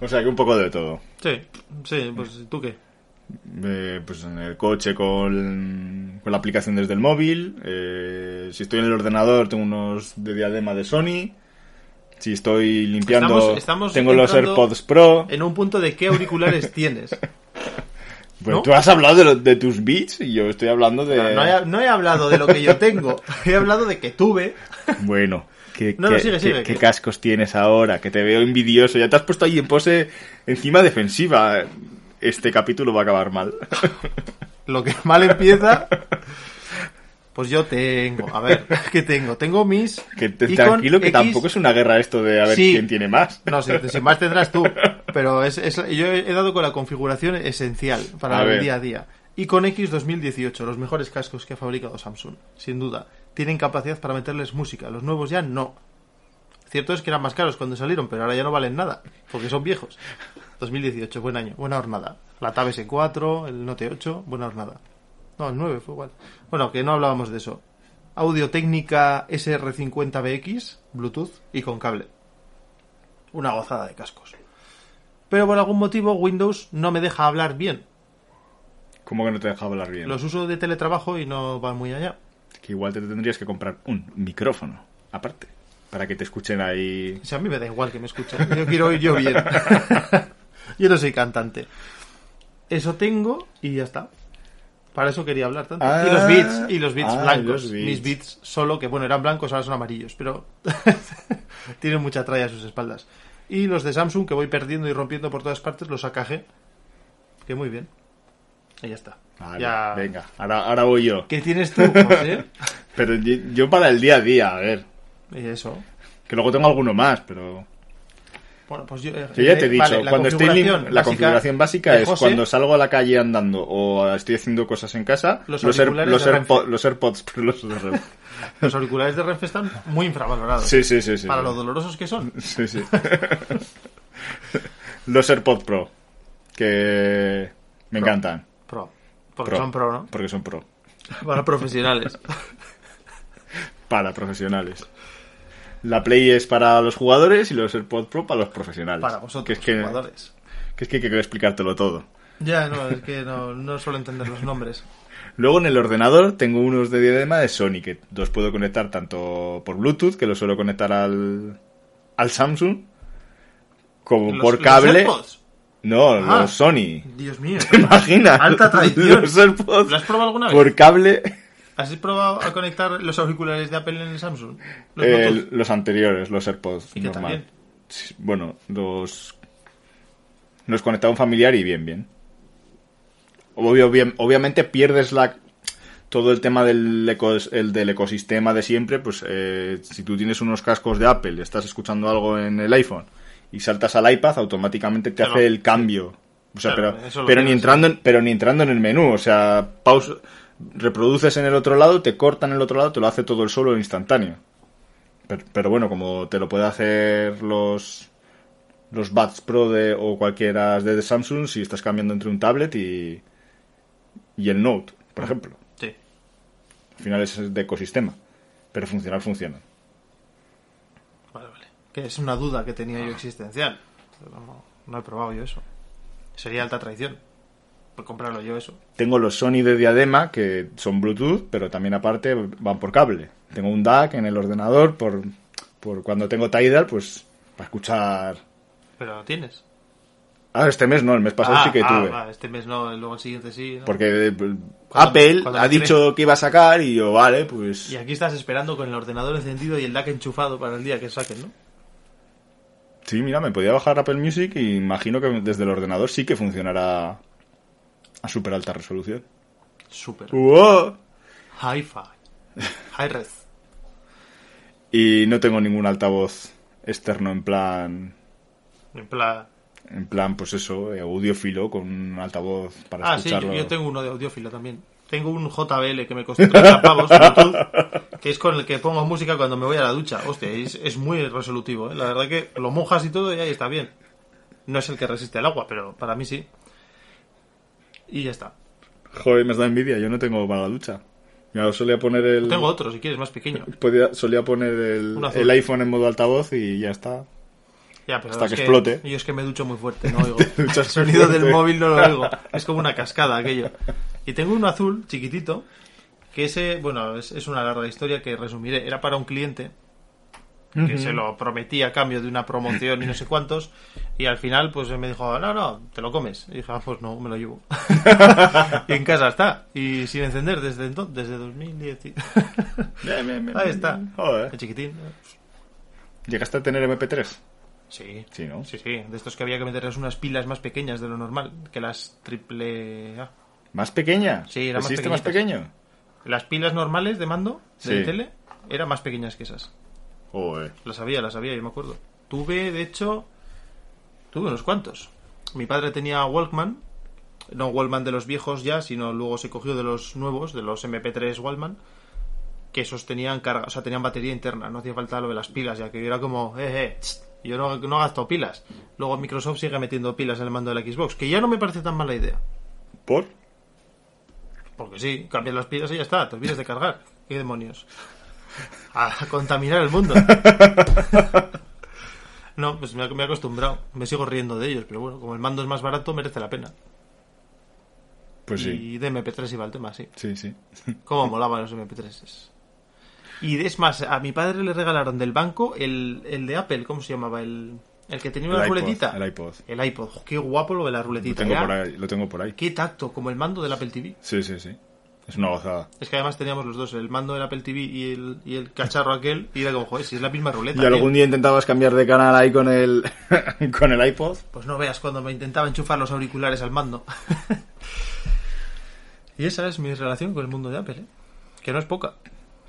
O sea que un poco de todo.
Sí, sí, pues ¿tú qué?
Eh, pues en el coche con, con la aplicación desde el móvil. eh, si estoy en el ordenador tengo unos de diadema de Sony. Si estoy limpiando
Estamos- estamos
tengo los AirPods Pro.
En un punto de qué auriculares tienes.
Pues
¿no?
tú has hablado de, lo- de tus beats y yo estoy hablando de...
No he, no he hablado de lo que yo tengo, he hablado de que tuve.
Bueno, ¿qué,
No, no,
qué-
sigue,
qué-
sigue,
qué
que-
cascos tienes ahora? Que te veo envidioso. Ya te has puesto ahí en pose encima defensiva. Este capítulo va a acabar mal.
Lo que mal empieza. Pues yo tengo, a ver, ¿qué tengo? Tengo mis.
Que te- tranquilo, que
X.
tampoco es una guerra esto de a ver
Sí.
quién tiene más.
No, si, si más tendrás tú. Pero es, es- yo he he dado con la configuración esencial para
A
el
ver.
día a día. Icon X 2018, los mejores cascos que ha fabricado Samsung, sin duda. Tienen capacidad para meterles música, los nuevos ya no. Cierto es que eran más caros cuando salieron, pero ahora ya no valen nada, porque son viejos. 2018, buen año, buena jornada. La Tab S4, el Note 8, buena jornada. No, el 9 fue igual. Bueno, que no hablábamos de eso. Audio técnica SR50BX, Bluetooth y con cable. Una gozada de cascos. Pero por algún motivo Windows no me deja hablar bien.
¿Cómo que no te deja hablar bien?
Los uso de teletrabajo y no va muy allá.
Que igual te tendrías que comprar un micrófono, aparte, para que te escuchen ahí.
O sea, a mí me da igual que me escuchen. Yo quiero oír yo bien. yo no soy cantante. Eso tengo y ya está. Para eso quería hablar tanto.
Ah,
y los beats, y los beats
ah,
blancos.
los beats.
Mis beats solo, que bueno, eran blancos, ahora son amarillos, pero tienen mucha tralla a sus espaldas. Y los de Samsung, que voy perdiendo y rompiendo por todas partes, los AKG. Que muy bien. Y ya está.
Vale,
ya...
Venga, ahora, ahora voy yo.
¿Qué tienes tú, José?
Pero yo, yo para el día a día, a ver.
y eso.
Que luego tengo alguno más, pero.
Bueno, pues yo... eh,
ya te he dicho,
vale,
cuando estoy la configuración básica es
José,
cuando salgo a la calle andando o estoy haciendo cosas en casa,
Los
los, Air- los, AirPod- AirPods, los de.
Los auriculares de Renfe están muy infravalorados.
Sí, sí, sí, sí.
Para lo dolorosos que son.
Sí, sí. los AirPods Pro, que me
Pro.
encantan.
Pro. Porque
Pro.
son pro, ¿no?
Porque son pro.
Para profesionales.
Para profesionales. La Play es para los jugadores y los AirPods Pro para los profesionales.
Para vosotros,
que es que,
jugadores.
que es que hay que explicártelo todo.
Ya, no, es que no, no suelo entender los nombres.
Luego en el ordenador tengo unos de diadema de Sony que los puedo conectar tanto por Bluetooth, que los suelo conectar al, al Samsung, como
Los-
por
los
cable.
AirPods.
no,
Ah.
los Sony.
Dios mío.
¿Te imaginas?
Alta traición.
Los AirPods
¿Lo has probado alguna vez?
por cable.
¿Has probado a conectar los auriculares de Apple en el Samsung? Los
eh, los anteriores, los AirPods.
¿Y
normal. Sí, Bueno, los. Los conectaba un familiar y bien, bien. Obvio, bien- obviamente pierdes la. Todo el tema del, ecos- el del ecosistema de siempre, pues eh, si tú tienes unos cascos de Apple y estás escuchando algo en el iPhone y saltas al iPad, automáticamente te
Claro,
hace el cambio. O sea,
Claro,
pero, ni entrando en, pero ni entrando en el menú. O sea, pausa, reproduces en el otro lado, te corta en el otro lado, te lo hace todo el solo instantáneo. Pero, pero bueno, como te lo puede hacer los los Buds Pro de, o cualquiera de Samsung si estás cambiando entre un tablet y, y el Note, por ejemplo.
Sí.
Al final es de ecosistema. Pero funcionar funciona.
Vale, vale. Que es una duda que tenía yo existencial. Pero no, no he probado yo eso. Sería alta traición. Por comprarlo yo eso.
Tengo los Sony de diadema que son Bluetooth, pero también aparte van por cable. Tengo un DAC en el ordenador por, por cuando tengo Tidal, pues para escuchar.
Pero lo tienes.
Ah, este mes no, el mes pasado
ah,
sí que
ah,
tuve.
este mes no, luego el siguiente sí. ¿no?
Porque eh, Apple ha dicho que iba a sacar y yo, vale, pues...
Y aquí estás esperando con el ordenador encendido y el DAC enchufado para el día que saquen, ¿no?
Sí, mira, me podía bajar Apple Music y imagino que desde el ordenador sí que funcionará a súper alta resolución.
Súper.
¡Wow!
Hi-Fi. Hi-Res.
Y no tengo ningún altavoz externo en plan...
En plan...
En plan, pues eso, eh, audiófilo con un altavoz para
Ah, sí, yo,
escucharlo.
yo tengo uno de audiófilo también. Tengo un JBL que me costó 30 pavos, Bluetooth, que es con el que pongo música cuando me voy a la ducha. Hostia, es, es muy resolutivo, ¿eh? La verdad que lo mojas y todo y ahí está bien. No es el que resiste el agua, pero para mí sí. Y ya está.
Joder, me da envidia, yo no tengo para la ducha. Yo solía poner el...
Tengo otro, si quieres, más pequeño.
podía- solía poner el, el iPhone en modo altavoz y ya está.
Ya, pero
Hasta
es
que explote.
Yo es que me ducho muy fuerte, no oigo. El sonido
fuerte.
del móvil no lo oigo. Es como una cascada aquello. Y tengo uno azul, chiquitito, que ese, bueno, es, es una larga historia que resumiré. Era para un cliente que se lo prometí a cambio de una promoción y no sé cuántos. Y al final, pues me dijo, no, no, te lo comes. Y dije, ah, pues no, me lo llevo. y en casa está. Y sin encender desde entonces, desde 2010.
Bien, bien, bien,
Ahí está.
Joder.
El chiquitín.
¿Llegaste a tener MP3?
Sí.
Sí, ¿no?
Sí, sí, de estos que había que meterles unas pilas más pequeñas de lo normal, que las triple A.
¿Más pequeña?
Sí, era más
¿Existe más pequeño?
Las pilas normales de mando de
Sí.
tele eran más pequeñas que esas.
Joder.
Las había, las había, yo me acuerdo. Tuve, de hecho, tuve unos cuantos. Mi padre tenía Walkman, no Walkman de los viejos ya, sino luego se cogió de los nuevos, de los MP3 Walkman, que esos tenían carga, o sea, tenían batería interna, no hacía falta lo de las pilas, ya que era como, eh, eh, yo no, no gasto pilas. Luego Microsoft sigue metiendo pilas en el mando de la Xbox, que ya no me parece tan mala idea.
¿Por?
Porque sí, cambias las pilas y ya está, te olvides de cargar. ¿Qué demonios? A contaminar el mundo. No, pues me, he- acostumbrado. Me sigo riendo de ellos, pero bueno, como el mando es más barato, merece la pena.
Pues sí.
Y de MP3 iba el tema, sí.
Sí, sí.
Cómo molaban los MP3. Y es más, a mi padre le regalaron del banco el, el de Apple, ¿cómo se llamaba? El, el que tenía una
El iPod,
ruletita.
el iPod.
El iPod. Qué guapo lo de la
Lo
ruletita.
tengo,
ya.
por ahí, lo tengo por ahí.
Qué tacto, como el mando del Apple TV.
Sí, sí, sí. Es una gozada.
Es que además teníamos los dos, el mando del Apple TV y el, y el cacharro aquel, y era como, joder, si es la misma ruleta.
¿Y algún
tío.
día intentabas cambiar de canal ahí con el, con el iPod?
Pues no veas cuando me intentaba enchufar los auriculares al mando. y esa es mi relación con el mundo de Apple, ¿eh? Que no es poca.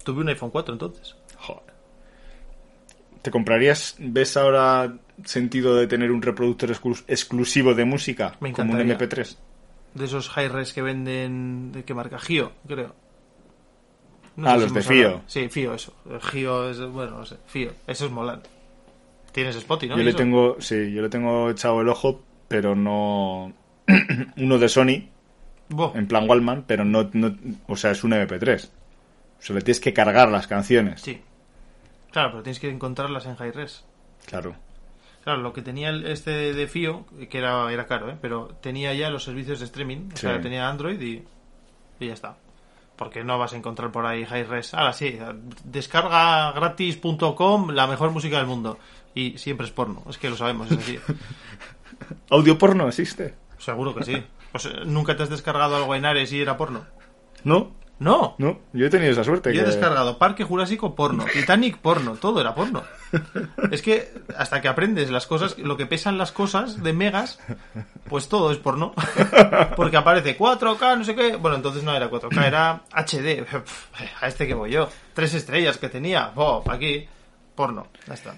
Tuve un iPhone 4 entonces.
Joder. ¿Te comprarías, ves ahora sentido de tener un reproductor exclu- exclusivo de música
Me
como un
encantaría.
MP3?
De esos high-res que venden, ¿de qué marca? Gio, creo.
Ah,
sé
los de Fio.
hablado. Sí, Fio, eso. Gio es, bueno, no sé, Fio. Eso es molan. Tienes Spotify, ¿no?
Yo
¿Y
le
eso?
tengo, sí, yo le tengo echado el ojo, pero no uno de Sony, en plan Wallman, pero no, no, o sea, es un MP3. O sea, le tienes que cargar las canciones.
Sí. Claro, pero tienes que encontrarlas en high-res.
Claro.
Claro, lo que tenía este de Fio, que era, era caro, ¿eh? pero tenía ya los servicios de streaming, o
Sí.
sea, tenía Android y, y ya está. Porque no vas a encontrar por ahí high res. Ahora sí, descarga gratis.com, la mejor música del mundo. Y siempre es porno, es que lo sabemos, es así.
¿Audio porno existe?
Seguro que sí. Pues, ¿Nunca te has descargado algo en Ares y era porno?
No,
No.
no, yo he tenido esa suerte.
Yo he
que-
descargado Parque Jurásico porno, Titanic porno, todo era porno. Es que hasta que aprendes las cosas, lo que pesan las cosas de megas, pues todo es porno. Porque aparece 4K, no sé qué. Bueno, entonces no era 4K, era HD. A este que voy yo. Tres estrellas que tenía. Oh, aquí, porno. Ya está.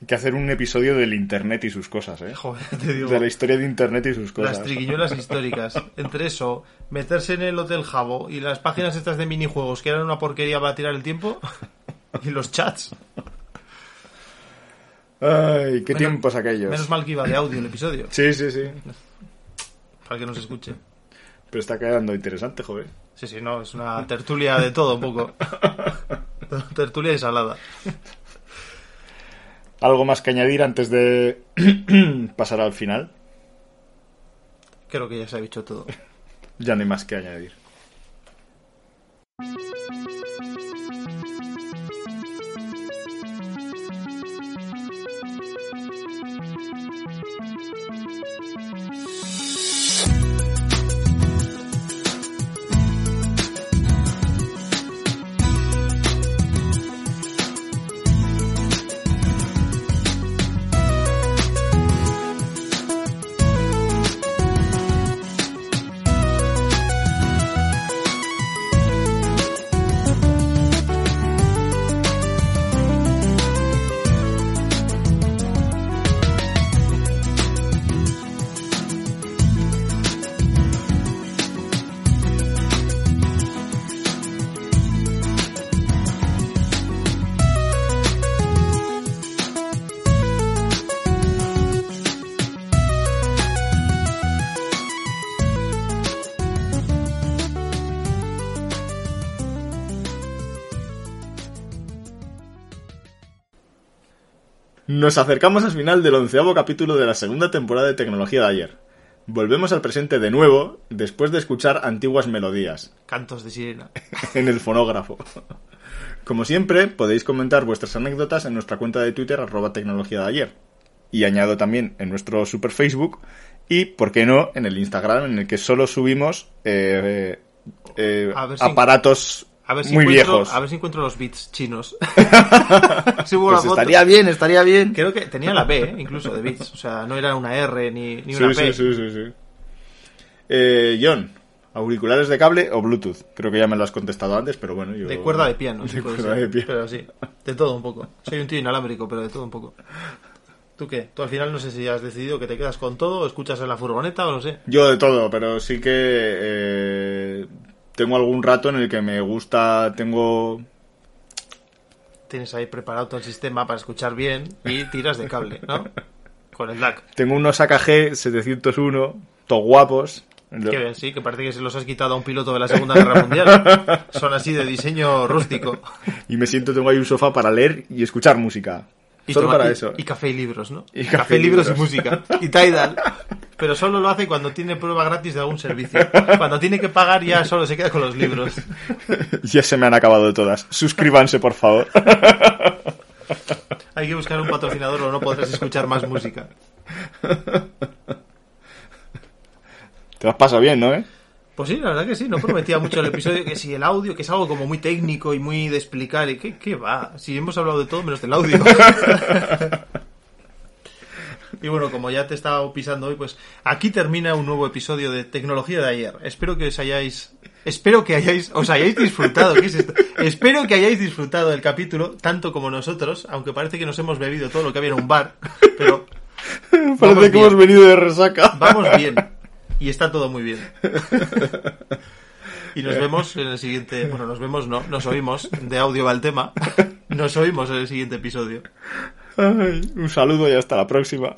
Hay que hacer un episodio del Internet y sus cosas, ¿eh?
Joder, te digo.
De la historia de Internet y sus cosas.
Las triquiñuelas históricas. Entre eso, meterse en el Hotel Jabo y las páginas estas de minijuegos que eran una porquería para tirar el tiempo. Y los chats.
Ay, qué
Menos-
tiempos aquellos.
Menos mal que iba de audio el episodio.
Sí, sí, sí.
Para que nos escuche.
Pero está quedando interesante, joder.
Sí, sí, no, es una tertulia de todo un poco. tertulia y salada.
¿Algo más que añadir antes de pasar al final?
Creo que ya se ha dicho todo.
Ya no hay más que añadir. Nos acercamos al final del onceavo capítulo de la segunda temporada de Tecnología de ayer. Volvemos al presente de nuevo, después de escuchar antiguas melodías,
Cantos de sirena.
en el fonógrafo. Como siempre, podéis comentar vuestras anécdotas en nuestra cuenta de Twitter, arroba tecnología de ayer. Y añado también en nuestro super Facebook y, por qué no, en el Instagram, en el que solo subimos eh, eh, aparatos
A ver si
muy
encuentro,
viejos.
A ver si encuentro los bits chinos.
Pues estaría bien, estaría bien.
Creo que tenía la B, ¿eh? incluso de bits. O sea, no era una R ni, ni
Sí,
una
sí,
P.
sí, sí, sí. Eh, John, ¿auriculares de cable o Bluetooth? Creo que ya me lo has contestado antes, pero bueno, yo...
De cuerda de piano.
De cuerda
ser.
de piano.
Pero sí, de todo un poco. Soy un tío inalámbrico, pero de todo un poco. ¿Tú qué? Tú al final no sé si has decidido que te quedas con todo o escuchas en la furgoneta o no sé.
Yo de todo, pero sí que eh, tengo algún rato en el que me gusta, tengo...
Tienes ahí preparado todo el sistema para escuchar bien y tiras de cable, ¿no? Con el DAC.
Tengo unos AKG 701, todos guapos.
Qué bien, sí, que parece que se los has quitado a un piloto de la Segunda Guerra Mundial. Son así de diseño rústico.
Y me siento, tengo ahí un sofá para leer y escuchar música.
Y
Solo
toma-
para
y-
eso.
Y café y libros, ¿no?
Y
café,
café y
libros y música. Y Tidal. Pero solo lo hace cuando tiene prueba gratis de algún servicio. Cuando tiene que pagar ya solo se queda con los libros.
ya se me han acabado todas. Suscríbanse, por favor.
Hay que buscar un patrocinador o no podrás escuchar más música.
Te las pasado bien, ¿no, eh?
Pues sí, la verdad que sí, no prometía mucho el episodio, que si el audio, que es algo como muy técnico y muy de explicar, y qué, qué va, si hemos hablado de todo menos del audio. y bueno, como ya te he estado pisando hoy, pues aquí termina un nuevo episodio de Tecnología de ayer. Espero que os hayáis, espero que hayáis, os hayáis disfrutado, ¿qué es esto? Espero que hayáis disfrutado del capítulo, tanto como nosotros, aunque parece que nos hemos bebido todo lo que había en un bar, pero
Parece que
bien.
hemos venido de resaca.
Vamos bien. Y está todo muy bien. Y nos vemos en el siguiente. Bueno, nos vemos, no, nos oímos. De audio va el tema. Nos oímos en el siguiente episodio.
Ay, un saludo y hasta la próxima.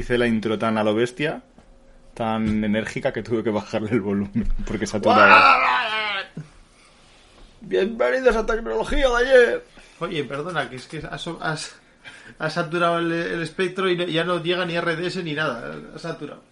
Hice la intro tan a lo bestia, tan enérgica que tuve que bajarle el volumen porque saturaba. Bienvenidos a Tecnología de ayer.
Oye, perdona, que es que has, has, has saturado el, el espectro y no- ya no llega ni RDS ni nada. Has saturado.